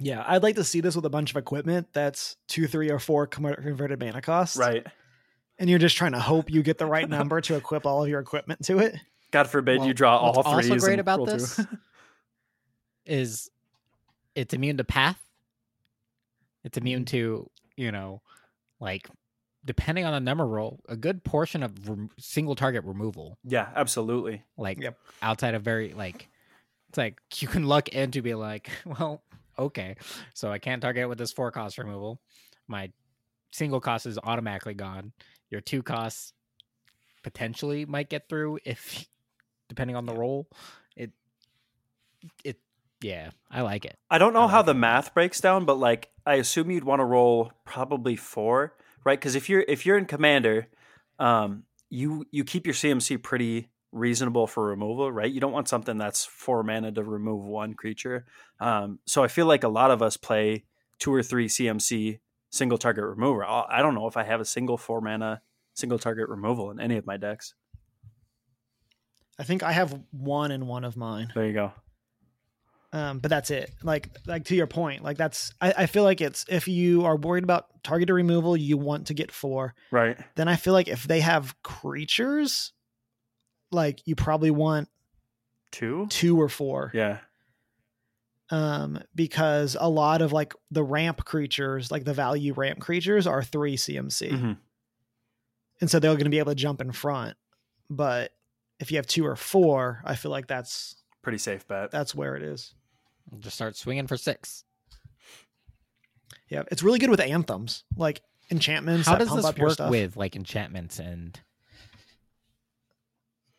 Yeah, I'd like to see this with a bunch of equipment that's two, three, or four converted mana costs. Right. And you're just trying to hope you get the right number to equip all of your equipment to it. God forbid Well, you draw all what's threes. Also great about this is it's immune to path. It's immune to you know, like depending on the number roll, a good portion of rem- single target removal. yeah, absolutely. Like Yep. outside of very like, it's like you can luck into be like, well, okay, so I can't target with this four cost removal. My single cost is automatically gone. Your two costs potentially might get through if depending on the roll. It it yeah, I like it. I don't know I how like the it. math breaks down, but like I assume you'd want to roll probably four, right? Because if you're if you're in commander, um, you you keep your CMC pretty reasonable for removal, right? You don't want something that's four mana to remove one creature. Um, so I feel like a lot of us play two or three CMC single target remover. I I don't know if I have a single four mana single target removal in any of my decks. I think I have one in one of mine. There you go. Um, but that's it. Like like to your point, like that's I, I feel like it's if you are worried about targeted removal, you want to get four. Right. Then I feel like if they have creatures, like you probably want Two. two or four. Yeah. Um, because a lot of like the ramp creatures, like the value ramp creatures, are three CMC, Mhm. and so they're going to be able to jump in front. But if you have two or four, I feel like that's Pretty safe bet. that's where it is. Just start swinging for six. Yeah, it's really good with anthems, like enchantments. How that does pump this up work with like enchantments and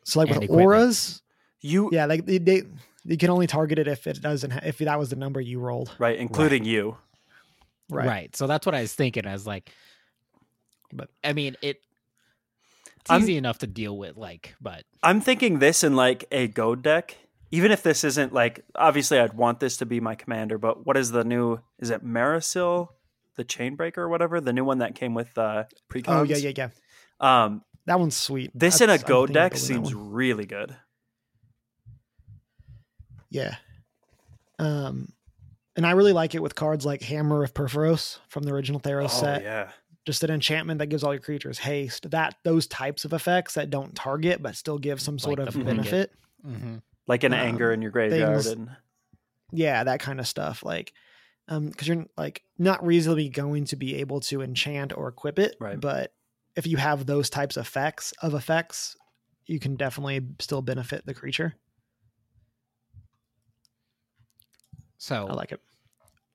So like and with equipment? auras, You yeah, like they, they you can only target it if it doesn't ha- if that was the number you rolled. right, including you. Right. right. So that's what I was thinking. I was like, But- I mean, it. It's I'm- easy enough to deal with, like, but I'm thinking this in like a go deck. Even if this isn't like obviously I'd want this to be my commander, but what is the new is it Marisil, the Chainbreaker or whatever? The new one that came with uh precons? Oh yeah, yeah, yeah. Um That one's sweet. this in a That's- go deck seems really good. Yeah. Um, and I really like it with cards like Hammer of Purphoros from the original Theros Oh set. yeah. Just an enchantment that gives all your creatures haste. That those types of effects that don't target but still give some sort Like of benefit. mm-hmm. Like an Um, anger in your graveyard things- and Yeah, that kind of stuff. Like, um, because you're like not reasonably going to be able to enchant or equip it, Right. But if you have those types of effects of effects, you can definitely still benefit the creature. So I like it.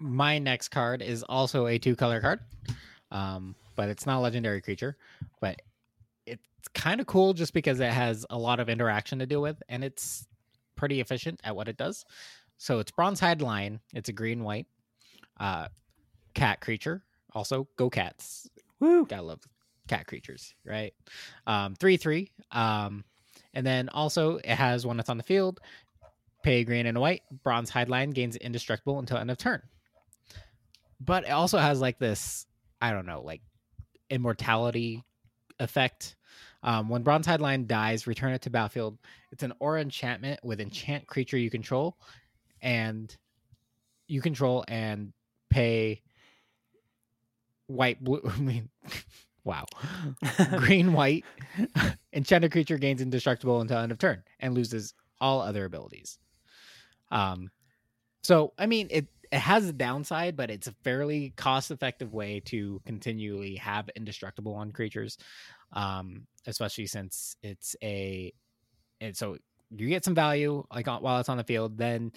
my next card is also a two color card, um, but it's not a legendary creature. But it's kind of cool just because it has a lot of interaction to deal with, and it's pretty efficient at what it does. So it's Bronze Hide Lion. It's a green white uh, cat creature. Also, go cats. Woo. Gotta love cat creatures, right? Um, three three. Um, and then also it has one that's on the field. Pay green and white. Bronze hide line gains indestructible until end of turn. But it also has like this, I don't know, like immortality effect. Um, when bronze hide line dies, return it to battlefield. It's an aura enchantment with enchant creature you control, and you control and pay white blue. I mean, wow, green white. Enchanted creature gains indestructible until end of turn and loses all other abilities. Um, so I mean, it it has a downside, but it's a fairly cost effective way to continually have indestructible on creatures. Um, especially since it's a, and so you get some value like while it's on the field. Then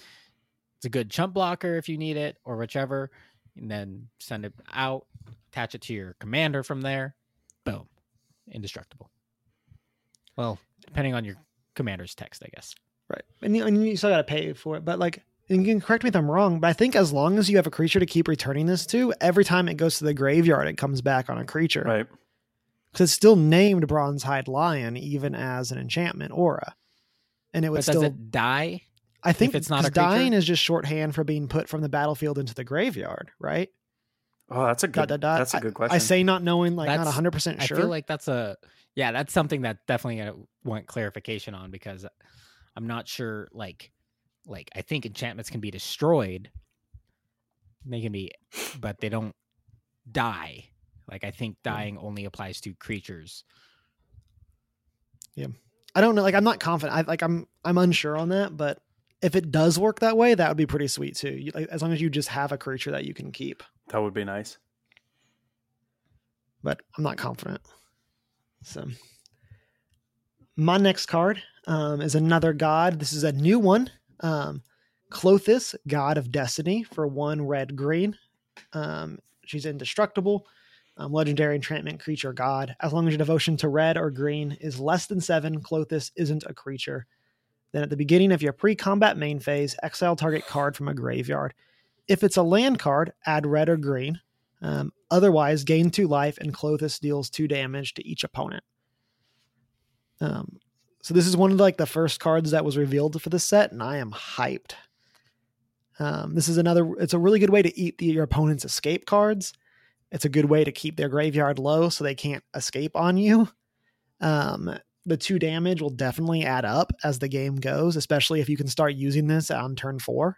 it's a good chump blocker if you need it or whichever, and then send it out, attach it to your commander from there. Boom, indestructible. Well, depending on your commander's text, I guess. Right. And you, and you still got to pay for it. But like, and you can correct me if I'm wrong, but I think as long as you have a creature to keep returning this to, every time it goes to the graveyard, it comes back on a creature. right. Because it's still named Bronze Hide Lion, even as an enchantment aura. And it would But still, it die? I think it's not a 'cause dying is just shorthand for being put from the battlefield into the graveyard, right? Oh, that's a good Dot, dot, dot. that's a good question. I say not knowing, like not That's- 100% sure. I feel like that's a yeah, that's something that definitely I want clarification on because I'm not sure. Like, like I think enchantments can be destroyed. They can be, but they don't die. Like I think dying only applies to creatures. Yeah. I don't know. Like, I'm not confident. I like, I'm, I'm unsure on that, but if it does work that way, that would be pretty sweet too. You, like, as long as you just have a creature that you can keep. that would be nice. but I'm not confident. So, my next card um, is another god. This is a new one. Um, Klothys, god of destiny, for one red green. Um, she's indestructible. Um, legendary enchantment creature god. As long as your devotion to red or green is less than seven, Klothys isn't a creature. Then at the beginning of your pre combat main phase, exile target card from a graveyard. If it's a land card, add red or green. Um, otherwise, gain two life and Klothys deals two damage to each opponent. Um, so this is one of like the first cards that was revealed for the set, and I am hyped. Um, this is another. It's a really good way to eat the, your opponent's escape cards. It's a good way to keep their graveyard low so they can't escape on you. Um, the two damage will definitely add up as the game goes, especially if you can start using this on turn four.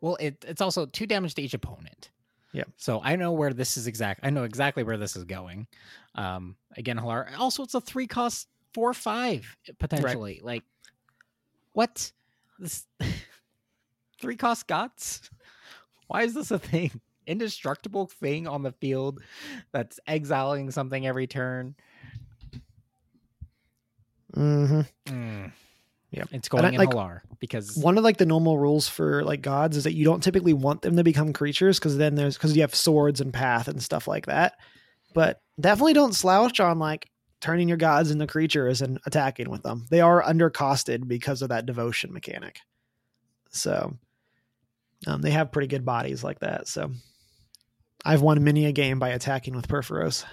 Well, it, it's also two damage to each opponent. Yeah. So I know where this is exact. I know exactly where this is going. Um, again, Hallar. Also, it's a three cost four five potentially. Like, what? This three cost gods? Why is this a thing? Indestructible thing on the field that's exiling something every turn. Mm-hmm. Mm. Yeah. It's going I- in like, Hallar because One of like the normal rules for like gods is that you don't typically want them to become creatures because then there's because you have swords and path and stuff like that. But definitely don't slouch on like turning your gods into creatures and attacking with them. They are undercosted because of that devotion mechanic. So um, they have pretty good bodies like that. So I've won many a game by attacking with Purphoros.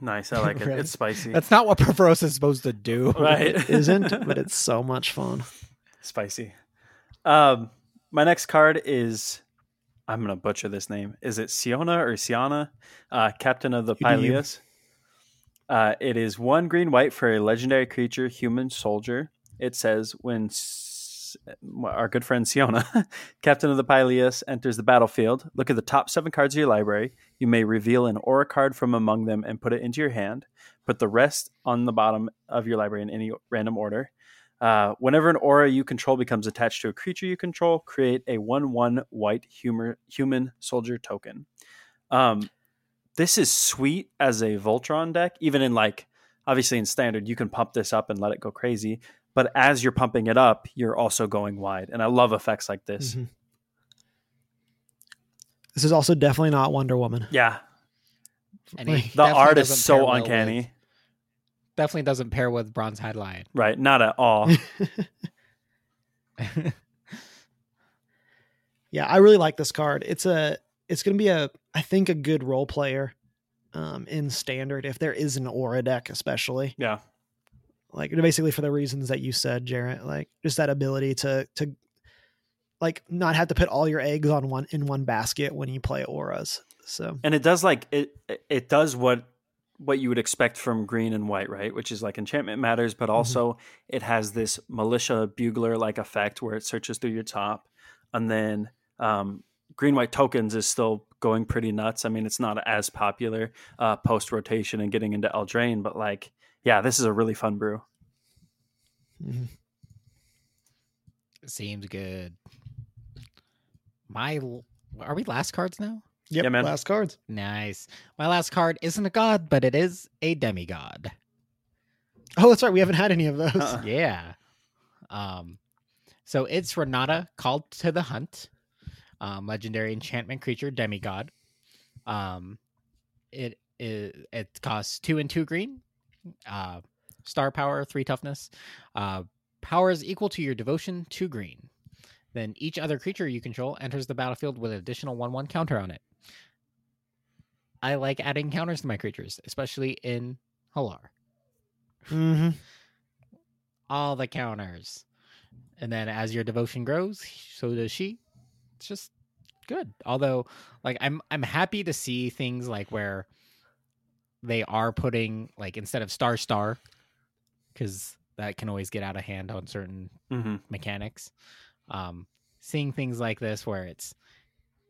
Nice. I like it. Really? It's spicy. that's not what Purphoros is supposed to do. right. It isn't, but it's so much fun. spicy. Um, my next card is I'm gonna butcher this name. Is it Siona or Siana? Uh, Captain of the You do you. Pyleas. Uh, it is one green white for a legendary creature, human soldier. It says when S- our good friend Siona, Captain of the Pyleas, enters the battlefield, look at the top seven cards of your library. You may reveal an aura card from among them and put it into your hand. Put the rest on the bottom of your library in any random order. Uh, whenever an aura you control becomes attached to a creature you control, create a 1 1 white humor, human soldier token. Um, this is sweet as a Voltron deck, even in like, obviously in standard, you can pump this up and let it go crazy. But as you're pumping it up, you're also going wide. And I love effects like this. Mhm. This is also definitely not Wonder Woman. Yeah. And Like, The art is so pair well uncanny. Definitely doesn't pair with Bronze Hide Lion. Right. Not at all. Yeah, I really like this card. It's a it's going to be a I think a good role player um in standard if there is an aura deck especially. yeah. Like basically for the reasons that you said, Jarrett, like just that ability to to like not have to put all your eggs on one in one basket when you play auras. So, and it does like it it does what what you would expect from green and white right which is like enchantment matters but also it has this militia bugler like effect where it searches through your top and then um, green white tokens is still going pretty nuts i mean it's not as popular uh, post rotation and getting into eldraine but like yeah this is a really fun brew mhm. Seems good. My l- are we last cards now? Yep, Yeah, man. last cards. Nice. My last card isn't a god, but it is a demigod. Oh, that's right. We haven't had any of those. Uh-uh. Yeah. Um so it's Renata called to the hunt. Um legendary enchantment creature demigod. Um it is it costs 2 and 2 green. Uh star power, 3 toughness. Uh power is equal to your devotion, 2 green. Then each other creature you control enters the battlefield with an additional 1/1 counter on it. I like adding counters to my creatures, especially in Hallar hmm all the counters. And then as your devotion grows, so does she. It's just good. Although like I'm I'm happy to see things like where they are putting like instead of star star cuz that can always get out of hand on certain hmm mechanics. Um seeing things like this where it's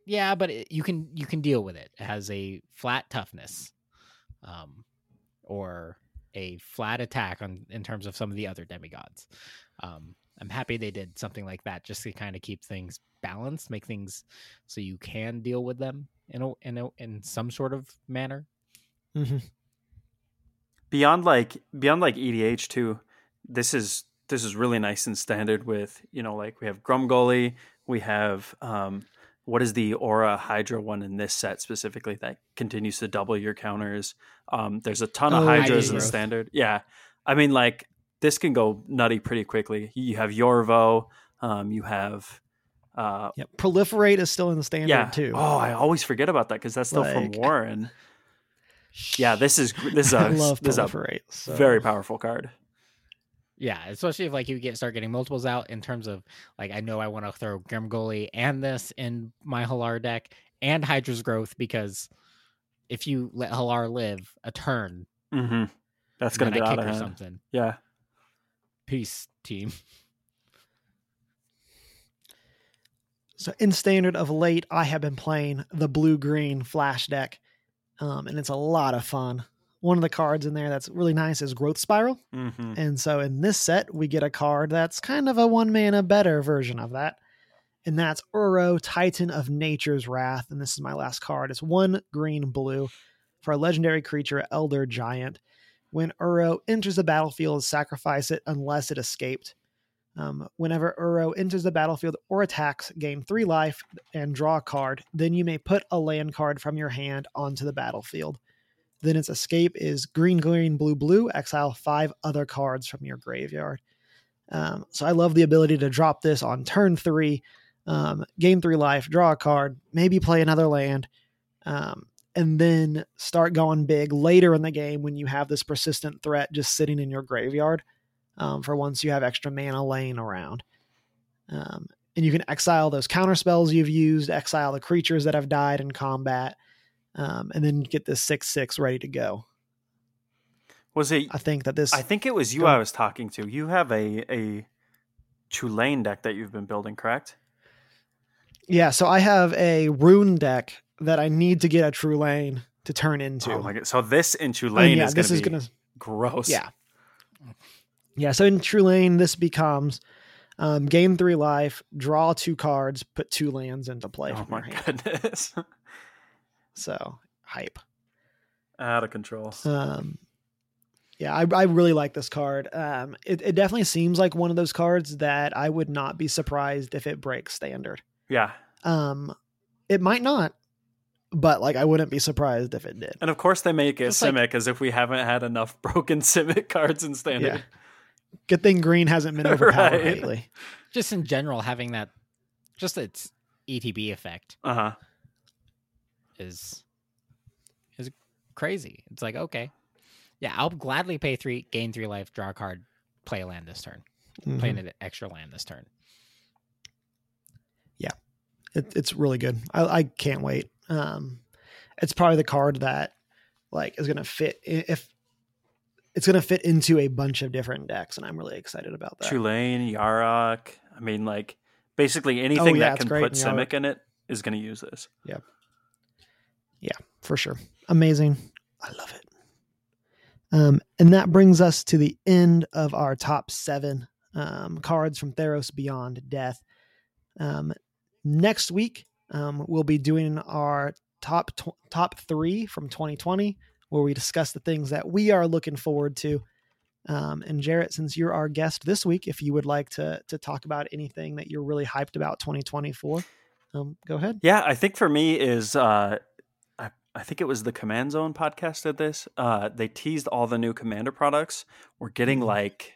yeah, but it, you can you can deal with it. It has a flat toughness. Um or a flat attack on in terms of some of the other demigods. Um, I'm happy they did something like that just to kind of keep things balanced, make things so you can deal with them in a, in a, in some sort of manner. hmm beyond like beyond like EDH too, this is this is really nice and standard with you know like we have Grumgully, we have um, what is the Aura Hydra one in this set specifically that continues to double your counters. Um, there's a ton of Oh, Hydras in Hydra. standard. Yeah, I mean like this can go nutty pretty quickly. You have Yorvo, um, you have. Uh, Yep. Proliferate is still in the standard yeah. too. Oh, I always forget about that because that's still from Warren. Yeah, this is this is a this is a so- very powerful card. Yeah, especially if like you get start getting multiples out in terms of like I know I want to throw Grumgully and this in my Hallar deck and Hydra's growth because if you let Hallar live a turn, Mm-hmm. That's gonna then get I out kick of or hand. something. Yeah. Peace, team. So in standard of late, I have been playing the blue green flash deck, um, and it's a lot of fun. One of the cards in there that's really nice is Growth Spiral, Mm-hmm. and so in this set we get a card that's kind of a one mana better version of that, and that's Uro, Titan of Nature's Wrath, and this is my last card. It's one green blue for a legendary creature, Elder Giant. When Uro enters the battlefield, sacrifice it unless it escaped. Um, whenever Uro enters the battlefield or attacks, gain three life and draw a card. Then you may put a land card from your hand onto the battlefield. Then its escape is green, green, blue, blue. Exile five other cards from your graveyard. Um, so I love the ability to drop this on turn three, um, gain three life, draw a card, maybe play another land, um, and then start going big later in the game when you have this persistent threat just sitting in your graveyard um, for once you have extra mana laying around. Um, and you can exile those counter spells you've used, exile the creatures that have died in combat, um, and then get this six six ready to go. Was it? I think that this I think it was you. I was talking to. You have a a Tulane deck that you've been building, correct? yeah. So I have a rune deck that I need to get a true lane to turn into. Oh my god! So this in Tulane yeah, is this gonna is be gonna gross. Yeah. Yeah, so in True Lane, this becomes um, gain three life, draw two cards, put two lands into play Oh my hand. goodness! So hype. Out of control. Um, yeah, I, I really like this card. Um, it, it definitely seems like one of those cards that I would not be surprised if it breaks standard. Yeah, Um, it might not, but like I wouldn't be surprised if it did. and of course they make it Just like- Simic as if we haven't had enough broken Simic cards in standard. Yeah. Good thing green hasn't been overpowered Right. lately. Just in general, having that, just its ETB effect Uh huh. Is is crazy. It's like okay, yeah, I'll gladly pay three, gain three life, draw a card, play a land this turn, Mhm. play an extra land this turn. Yeah, it, it's really good. I, I can't wait. Um, it's probably the card that like is going to fit if it's going to fit into a bunch of different decks, and I'm really excited about that. Tulane, Yarok. I mean, like basically anything Oh, yeah, that can put. Simic in it is going to use this. For sure. Amazing. I love it. Um, and that brings us to the end of our top seven um, cards from Theros Beyond Death. Um, next week, um, we'll be doing our top tw- top three from 2020, where we discuss the things that we are looking forward to. Um, and Jarrett, since you're our guest this week, if you would like to to talk about anything that you're really hyped about 2024, um, go ahead. Yeah, I think for me is uh I, think it was the Command Zone podcast did this. Uh they teased all the new commander products. We're getting Mhm. like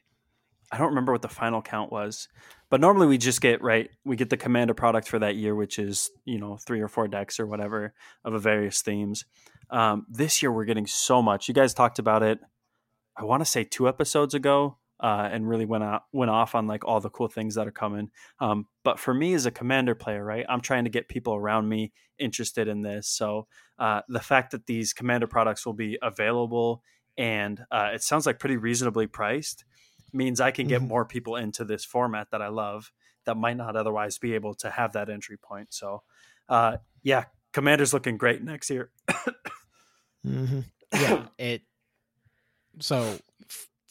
I don't remember what the final count was. But normally we just get right we get the commander product for that year, which is, you know, three or four decks or whatever of a various themes. Um this year we're getting so much. You guys talked about it I want to say two episodes ago, uh, and really went out went off on like all the cool things that are coming. Um, but for me as a commander player, right, I'm trying to get people around me interested in this. So uh, the fact that these commander products will be available and uh, it sounds like pretty reasonably priced means I can get Mhm. more people into this format that I love that might not otherwise be able to have that entry point. So uh, yeah, commander's looking great next year. Mm-hmm. yeah it so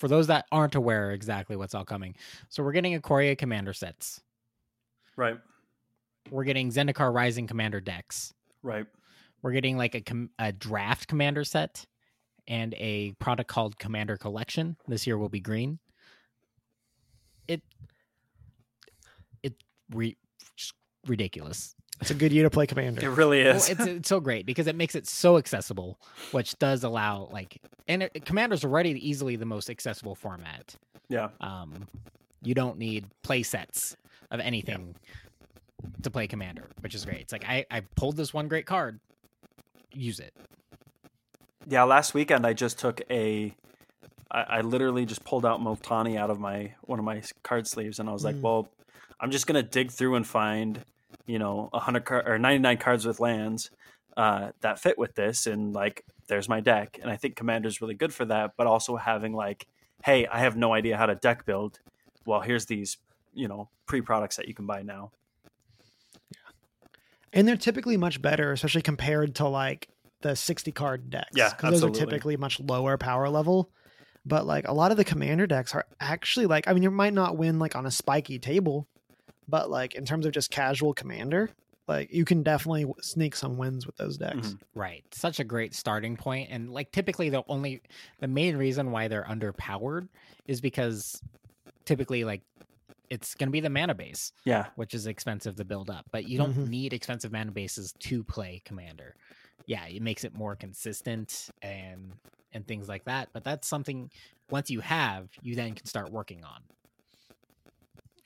for those that aren't aware exactly what's all coming. So we're getting Ikoria commander sets. Right, we're getting zendikar rising commander decks right. we're getting like a, com- a draft commander set and a product called commander collection. This year will be green. It it re- ridiculous It's a good year to play Commander. It commander. really well, is. it's, it's so great because it makes it so accessible, which does allow like and it, Commander's already easily the most accessible format. yeah. Um, you don't need play sets of anything to play Commander, which is great. It's like I I pulled this one great card, use it. Yeah, last weekend I just took a. I, I literally just pulled out Multani out of my one of my card sleeves, and I was like, Mm. "Well, I'm just gonna dig through and find, you know, hundred car- or 99 cards with lands, uh, that fit with this, and like there's my deck. And I think Commander's really good for that, but also having like, hey, I have no idea how to deck build. Well, here's these you know pre products that you can buy now. Yeah. And they're typically much better, especially compared to like the 60 card decks. Yeah, because those are typically much lower power level. But like a lot of the commander decks are actually like, I mean, you might not win like on a spiky table, but like in terms of just casual commander, like you can definitely sneak some wins with those decks. Mhm. Right. Such a great starting. And like typically the only the main reason why they're underpowered is because typically like it's gonna be the mana base, Yeah, which is expensive to build up. But you don't Mhm. need expensive mana bases to play commander. Yeah, it makes it more consistent and and things like that. But that's something once you have, you then can start working on.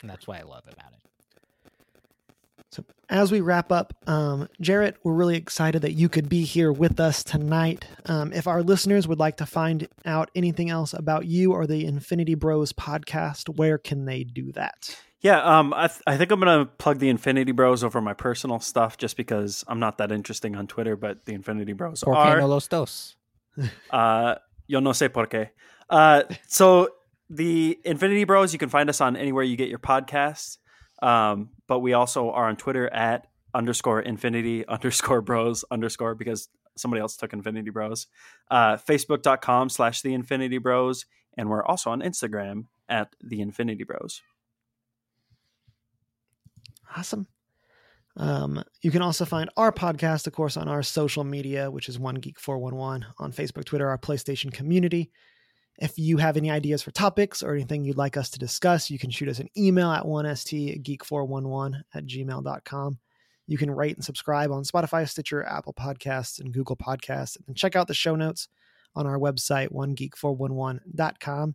And that's what I love about it. So as we wrap up, um, Jarrett, we're really excited that you could be here with us tonight. Um, if our listeners would like to find out anything else about you or the Infinity Bros podcast, where can they do that? yeah. Um, I th- I think I'm gonna plug the Infinity Bros over my personal stuff just because I'm not that interesting on Twitter, but the Infinity Bros Por are. qué no los dos? Uh, yo no sé por qué. Uh, so the Infinity Bros, you can find us on anywhere you get your podcasts. Um, but we also are on Twitter at underscore infinity underscore bros underscore because somebody else took Infinity Bros. Uh, Facebook.com slash the Infinity Bros. And we're also on Instagram at the Infinity Bros. Awesome. Um, you can also find our podcast, of course, on our social media, which is One Geek Four One One on Facebook, Twitter, our PlayStation community. If you have any ideas for topics or anything you'd like us to discuss, you can shoot us an email at 1stgeek411 at gmail.com. You can rate and subscribe on Spotify, Stitcher, Apple Podcasts, and Google Podcasts. And check out the show notes on our website, onegeek411.com.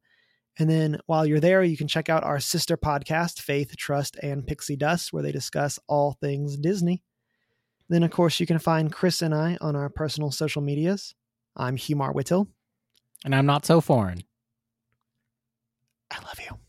And then while you're there, you can check out our sister podcast, Faith, Trust, and Pixie Dust, where they discuss all things Disney. Then, of course, you can find Chris and I on our personal social medias. I'm Humar Whittle. And I'm not so foreign. I love you.